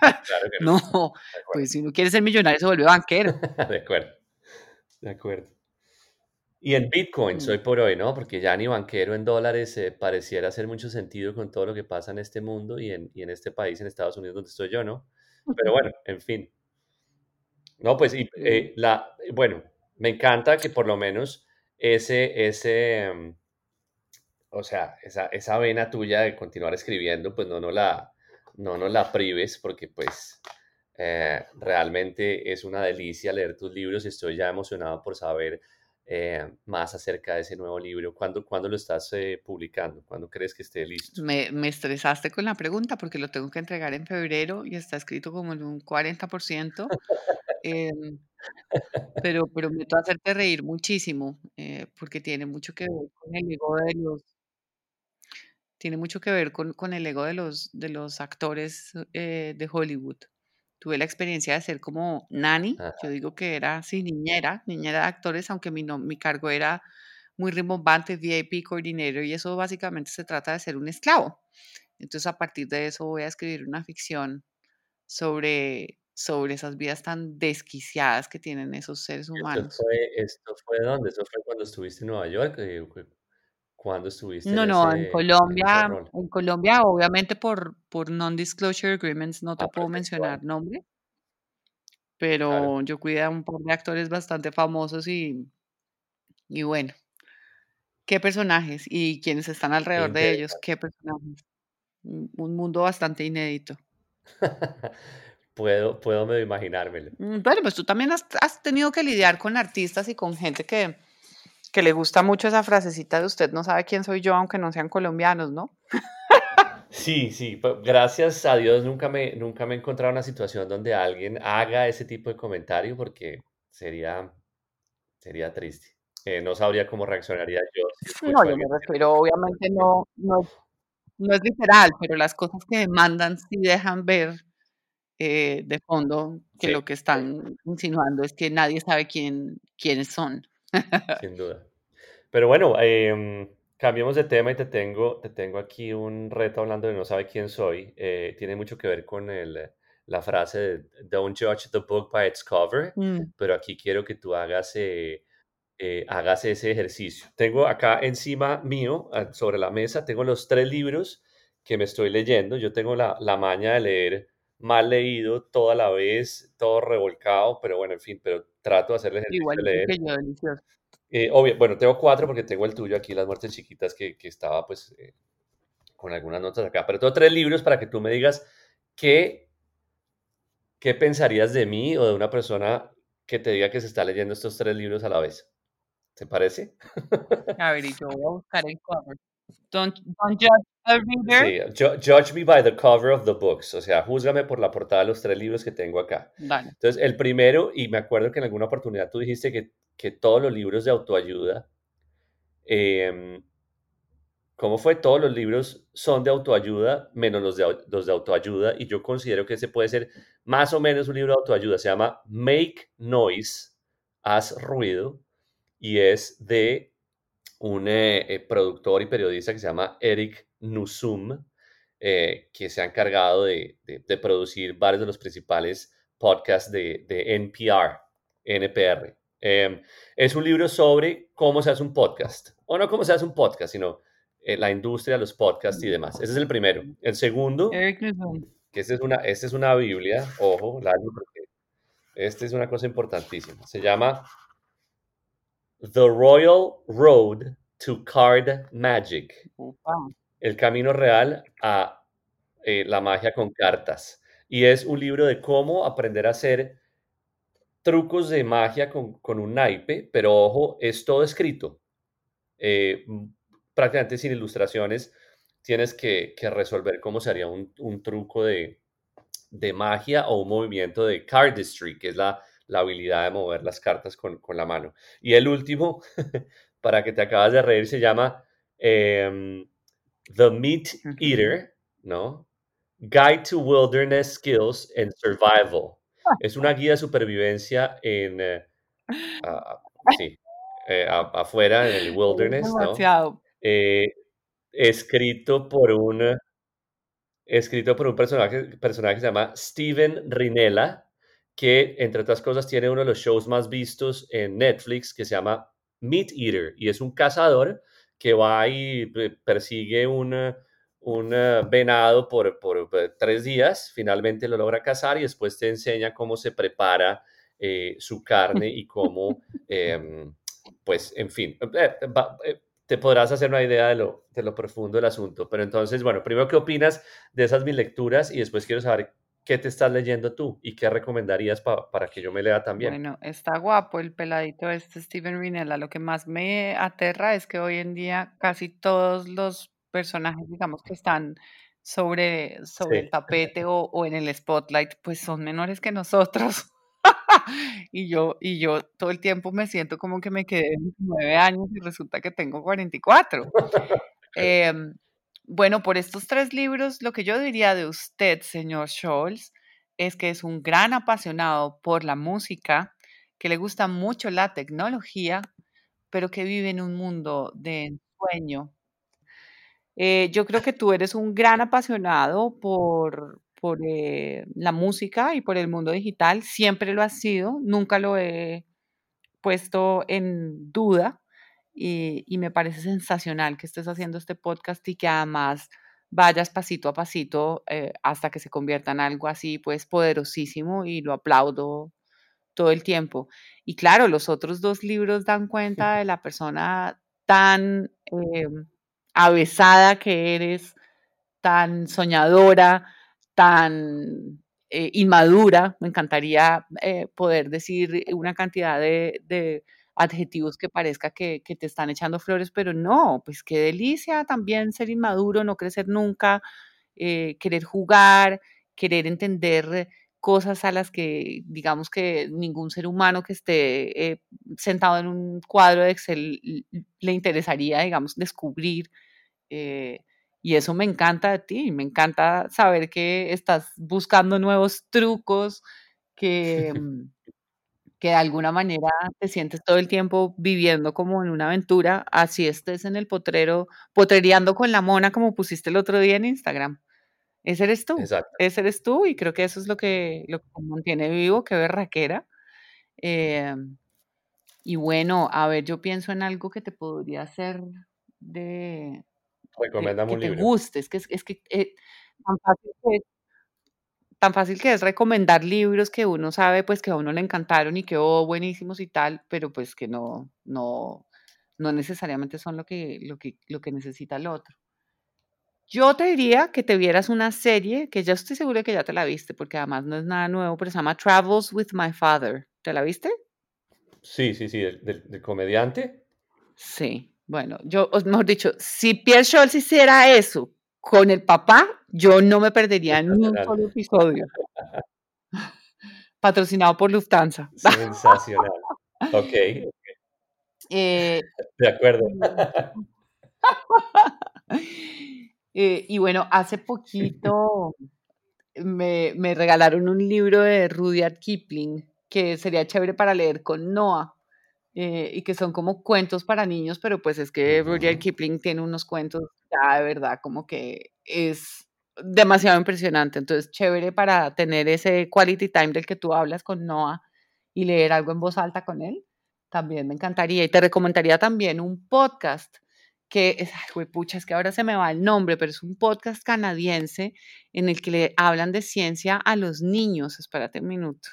claro que [LAUGHS] no. No, pues si uno quiere ser millonario se vuelve banquero. [LAUGHS] De acuerdo. De acuerdo. Y en Bitcoin, Mm. hoy por hoy, ¿no? Porque ya ni banquero en dólares eh, pareciera hacer mucho sentido con todo lo que pasa en este mundo y en, y en este país, en Estados Unidos, donde estoy yo, ¿no? Pero bueno, en fin. No, pues, y, eh, la, bueno, me encanta que por lo menos ese, ese, mm, o sea, esa, esa vena tuya de continuar escribiendo, pues no nos la, no nos la prives, porque pues eh, realmente es una delicia leer tus libros estoy ya emocionado por saber eh, más acerca de ese nuevo libro. ¿Cuándo, cuándo lo estás eh, publicando? ¿Cuándo crees que esté listo? Me, me estresaste con la pregunta porque lo tengo que entregar en febrero y está escrito como en un 40%. em, pero prometo hacerte reír muchísimo eh, porque tiene mucho que ver con el ego de los, tiene mucho que ver con, con el ego de los, de los actores eh, de Hollywood. Tuve la experiencia de ser como nanny, Ajá, yo digo que era, sí, niñera, niñera de actores, aunque mi, no- mi cargo era muy rimbombante, VIP coordinator, y eso básicamente se trata de ser un esclavo. Entonces, a partir de eso voy a escribir una ficción sobre, sobre esas vidas tan desquiciadas que tienen esos seres ¿Esto humanos. fue, esto fue dónde? ¿Eso fue cuando estuviste en Nueva York? Cu- ¿Cuándo estuviste en No, no, en ese, en Colombia, en Colombia, obviamente por, por non-disclosure agreements no te Ah, puedo perfecto, mencionar nombre, claro. pero yo cuidé a un par de actores bastante famosos y, y bueno, qué personajes y quienes están alrededor de ellos, qué personajes. Un, un mundo bastante inédito. [LAUGHS] Puedo, puedo medio imaginármelo. Mm, Bueno, pues tú también has, has tenido que lidiar con artistas y con gente que, que le gusta mucho esa frasecita de usted no sabe quién soy yo, aunque no sean colombianos, ¿no? Sí, sí, pe- gracias a Dios nunca me, nunca me he encontrado en una situación donde alguien haga ese tipo de comentario porque sería, sería triste. Eh, no sabría cómo reaccionaría yo si No, yo me refiero, obviamente no, no, no es literal, pero las cosas que demandan sí dejan ver eh, de fondo que Sí, lo que están insinuando es que nadie sabe quién, quiénes son. Sin duda. Pero bueno, em, cambiemos de tema y te tengo, te tengo aquí un reto hablando de no sabe quién soy. Eh, tiene mucho que ver con el, la frase de Don't judge the book by its cover, Mm, pero aquí quiero que tú hagas, eh, eh, hagas ese ejercicio. Tengo acá encima mío, sobre la mesa, tengo los tres libros que me estoy leyendo. Yo tengo la, la maña de leer mal leído toda la vez, todo revolcado, pero bueno, en fin, pero trato de hacer el igualito leer. que yo, delicioso. Eh, obvio, bueno, tengo cuatro porque tengo el tuyo aquí, Las Muertes Chiquitas, que, que estaba pues eh, con algunas notas acá, pero tengo tres libros para que tú me digas qué, qué pensarías de mí o de una persona que te diga que se está leyendo estos tres libros a la vez. ¿Te parece? A ver, y yo voy a buscar el cover. Don't, don't judge reader. Sí, judge me by the cover of the books, o sea, júzgame por la portada de los tres libros que tengo acá. Entonces, el primero, y me acuerdo que en alguna oportunidad tú dijiste que, que todos los libros de autoayuda, em, ¿cómo fue? Todos los libros son de autoayuda, menos los de, los de autoayuda, y yo considero que ese puede ser más o menos un libro de autoayuda. Se llama Make Noise, Haz Ruido, y es de un eh, eh, productor y periodista que se llama Eric Nusum, eh, que se ha encargado de, producir varios de los principales podcasts de, NPR, NPR. Em, es un libro sobre cómo se hace un podcast, o no cómo se hace un podcast, sino la industria de los podcasts y demás. Ese es el primero. El segundo, que esta es una, es una Biblia, ojo, la, esta es una cosa importantísima. Se llama The Royal Road to Card Magic. El camino real a eh, la magia con cartas. Y es un libro de cómo aprender a hacer trucos de magia con, un naipe, pero ojo, es todo escrito. Eh, prácticamente sin ilustraciones, tienes que, resolver cómo se haría un, truco de, de, magia o un movimiento de cardistry, que es la, la habilidad de mover las cartas con, la mano. Y el último, [LAUGHS] para que te acabas de reír, se llama em, The Meat Eater, ¿no? Guide to Wilderness Skills and Survival. Es una guía de supervivencia en, eh, sí, eh, afuera, en el [LAUGHS] wilderness, ¿no? Eh, escrito por un escrito por un personaje, personaje que se llama Steven Rinella, que entre otras cosas tiene uno de los shows más vistos en Netflix que se llama Meat Eater y es un cazador que va y persigue un, un venado por, por, tres días, finalmente lo logra cazar y después te enseña cómo se prepara eh, su carne y cómo, [LAUGHS] em, pues, en fin, eh, eh, te podrás hacer una idea de lo, de lo profundo del asunto. Pero entonces, bueno, primero, ¿qué opinas de esas mis lecturas? Y después quiero saber ¿qué te estás leyendo tú y qué recomendarías para que yo me lea también? Bueno, está guapo el peladito este Steven Rinella. Lo que más me aterra es que hoy en día casi todos los personajes, digamos, que están sobre, sobre el tapete [LAUGHS] o, o, en el spotlight, pues son menores que nosotros. [LAUGHS] y, yo, y yo todo el tiempo me siento como que me quedé 29 años y resulta que tengo 44. eh, [LAUGHS] em, bueno, por estos tres libros, lo que yo diría de usted, señor Scholz, es que es un gran apasionado por la música, que le gusta mucho la tecnología, pero que vive en un mundo de ensueño. Eh, yo creo que tú eres un gran apasionado por, por eh, la música y por el mundo digital, siempre lo has sido, nunca lo he puesto en duda y, me parece sensacional que estés haciendo este podcast y que además vayas pasito a pasito eh, hasta que se convierta en algo así, pues poderosísimo y lo aplaudo todo el tiempo. Y claro, los otros dos libros dan cuenta de la persona tan eh, avesada que eres, tan soñadora, tan eh, inmadura. Me encantaría poder decir una cantidad de adjetivos que parezca que, te están echando flores, pero no, pues qué delicia también ser inmaduro, no crecer nunca, eh, querer jugar, querer entender cosas a las que digamos que ningún ser humano que esté eh, sentado en un cuadro de Excel le interesaría, digamos, descubrir. Eh, y eso me encanta de ti, me encanta saber que estás buscando nuevos trucos, que, [LAUGHS] mm, que de alguna manera te sientes todo el tiempo viviendo como en una aventura, así estés en el potrero, potrereando con la mona como pusiste el otro día en Instagram. Ese eres tú. Ese eres tú y creo que eso es lo que lo mantiene vivo, qué berraquera. Eh, y bueno, a ver, yo pienso en algo que te podría hacer de... Recomendame que, un te libro. guste, es que es, que eh, tan fácil que tan fácil que es recomendar libros que uno sabe pues que a uno le encantaron y que oh, buenísimos y tal, pero pues que no, no, no necesariamente son lo que, lo, que, lo que necesita el otro. Yo te diría que te vieras una serie que ya estoy segura que ya te la viste, porque además no es nada nuevo, pero se llama Travels with My Father. ¿Te la viste? Sí, sí, sí, del, del comediante. Sí. Bueno, yo, os- mejor dicho, si Pierre Scholz hiciera eso con el papá, yo no me perdería ni un solo episodio. [LAUGHS] Patrocinado por Lufthansa. [LAUGHS] Sensacional. Ok, Eh, de acuerdo. [LAUGHS] eh, y bueno, hace poquito me, me regalaron un libro de Rudyard Kipling que sería chévere para leer con Noah. Eh, y que son como cuentos para niños, pero pues es que Rudyard Ujú. Kipling tiene unos cuentos ya de verdad como que es demasiado impresionante. Entonces, chévere para tener ese quality time del que tú hablas con Noah y leer algo en voz alta con él. También me encantaría. Y te recomendaría también un podcast que, es- ay, juepucha, es que ahora se me va el nombre, pero es un podcast canadiense en el que le hablan de ciencia a los niños. Espérate un minuto.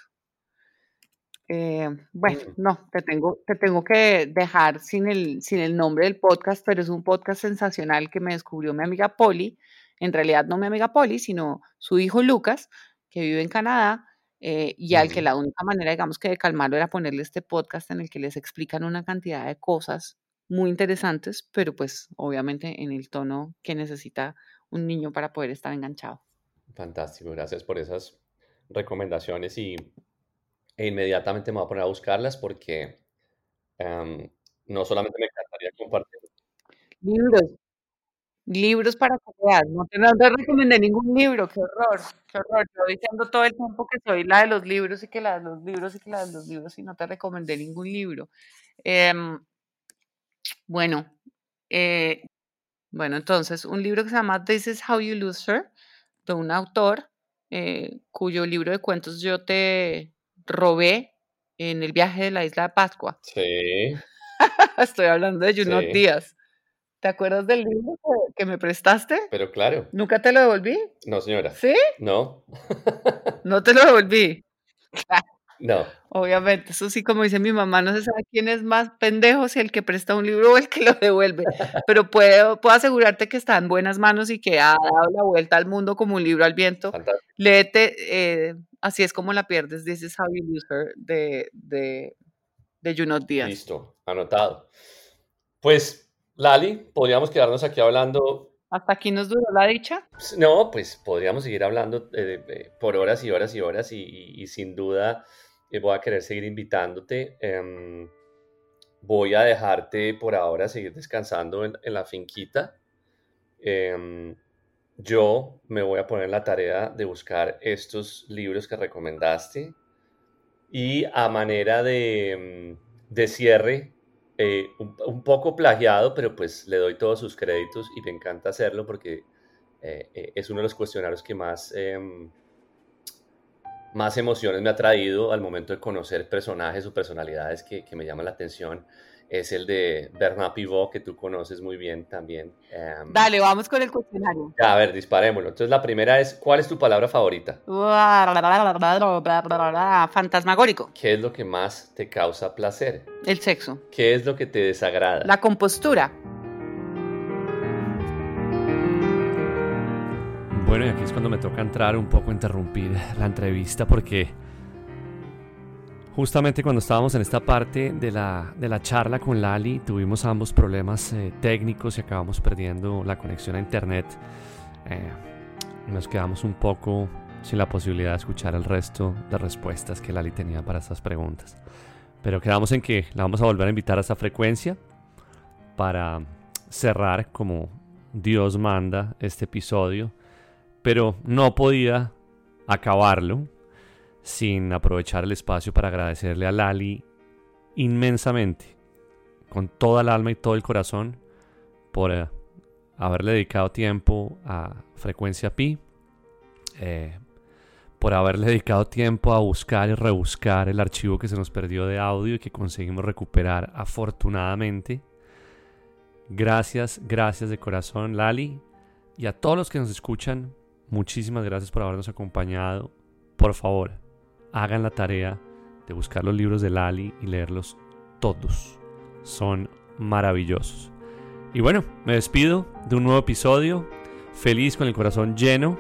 Eh, bueno, no, te tengo, te tengo que dejar sin el, sin el nombre del podcast, pero es un podcast sensacional que me descubrió mi amiga Polly. En realidad no mi amiga Polly, sino su hijo Lucas, que vive en Canadá, eh, y al que la única manera, digamos, que de calmarlo era ponerle este podcast en el que les explican una cantidad de cosas muy interesantes, pero pues obviamente en el tono que necesita un niño para poder estar enganchado. Fantástico, gracias por esas recomendaciones y e inmediatamente me voy a poner a buscarlas porque em, no solamente me encantaría compartir. Libros, libros para que. No te, no te recomendé ningún libro, qué horror, qué horror. Yo diciendo todo el tiempo que soy la de los libros y que la de los libros y que la de los libros y no te recomendé ningún libro. Em, bueno, eh, bueno, entonces, un libro que se llama This is How You Lose Her, de un autor eh, cuyo libro de cuentos yo te robé en el viaje de la isla de Pascua. Sí, [LAUGHS] Estoy hablando de Junot sí, Díaz. ¿Te acuerdas del libro que, que me prestaste? pero claro, ¿Nunca te lo devolví? no señora, ¿Sí? no, [LAUGHS] No te lo devolví. no, Obviamente, eso sí, como dice mi mamá, no se sabe quién es más pendejo, si el que presta un libro o el que lo devuelve. [LAUGHS] Pero puedo, puedo asegurarte que está en buenas manos y que ha dado la vuelta al mundo como un libro al viento. fantástico. Léete, eh, así es como la pierdes, This is How You Lose Her, de, de, de Junot Díaz. Listo, anotado. Pues, Lali, podríamos quedarnos aquí hablando. Hasta aquí nos duró la dicha. No, pues podríamos seguir hablando eh, eh, por horas y horas y horas y, y- y sin duda eh, voy a querer seguir invitándote. Em, voy a dejarte por ahora seguir descansando en, en la finquita. Em, yo me voy a poner la tarea de buscar estos libros que recomendaste y a manera de, em, de cierre, eh, un, un poco plagiado, pero pues le doy todos sus créditos y me encanta hacerlo porque eh, eh, es uno de los cuestionarios que más, em, más emociones me ha traído al momento de conocer personajes o personalidades que, que me llaman la atención. Es el de Bernard Pivot, que tú conoces muy bien también. Em, Dale, vamos con el cuestionario. ya, a ver, disparémoslo. Entonces la primera es, ¿cuál es tu palabra favorita? Fantasmagórico, ¿Qué es lo que más te causa placer? el sexo, ¿Qué es lo que te desagrada? la compostura, Bueno, y aquí es cuando me toca entrar un poco a interrumpir la entrevista porque justamente cuando estábamos en esta parte de la, de la charla con Lali tuvimos ambos problemas eh, técnicos y acabamos perdiendo la conexión a internet. Eh, nos quedamos un poco sin la posibilidad de escuchar el resto de respuestas que Lali tenía para estas preguntas. Pero quedamos en que la vamos a volver a invitar a esta frecuencia para cerrar como Dios manda este episodio pero no podía acabarlo sin aprovechar el espacio para agradecerle a Lali inmensamente, con toda el alma y todo el corazón, por eh, haberle dedicado tiempo a Frecuencia Pi, eh, por haberle dedicado tiempo a buscar y rebuscar el archivo que se nos perdió de audio y que conseguimos recuperar afortunadamente. Gracias, gracias de corazón, Lali. Y a todos los que nos escuchan, muchísimas gracias por habernos acompañado. Por favor, hagan la tarea de buscar los libros de Lali y leerlos todos. Son maravillosos. Y bueno, me despido de un nuevo episodio. Feliz con el corazón lleno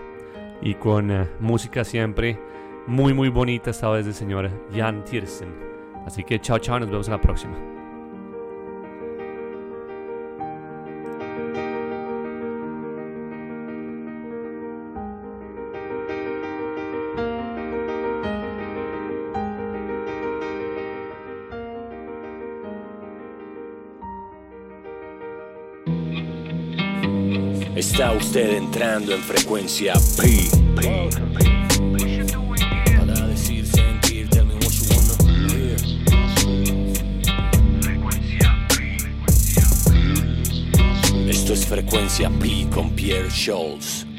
y con eh, música siempre muy muy bonita esta vez del señor Jan Tiersen. Así que chao chao, nos vemos en la próxima. Usted entrando en frecuencia P. Para decir, sentir, tell me what you wanna hear. Esto es frecuencia P con Pierre Scholz.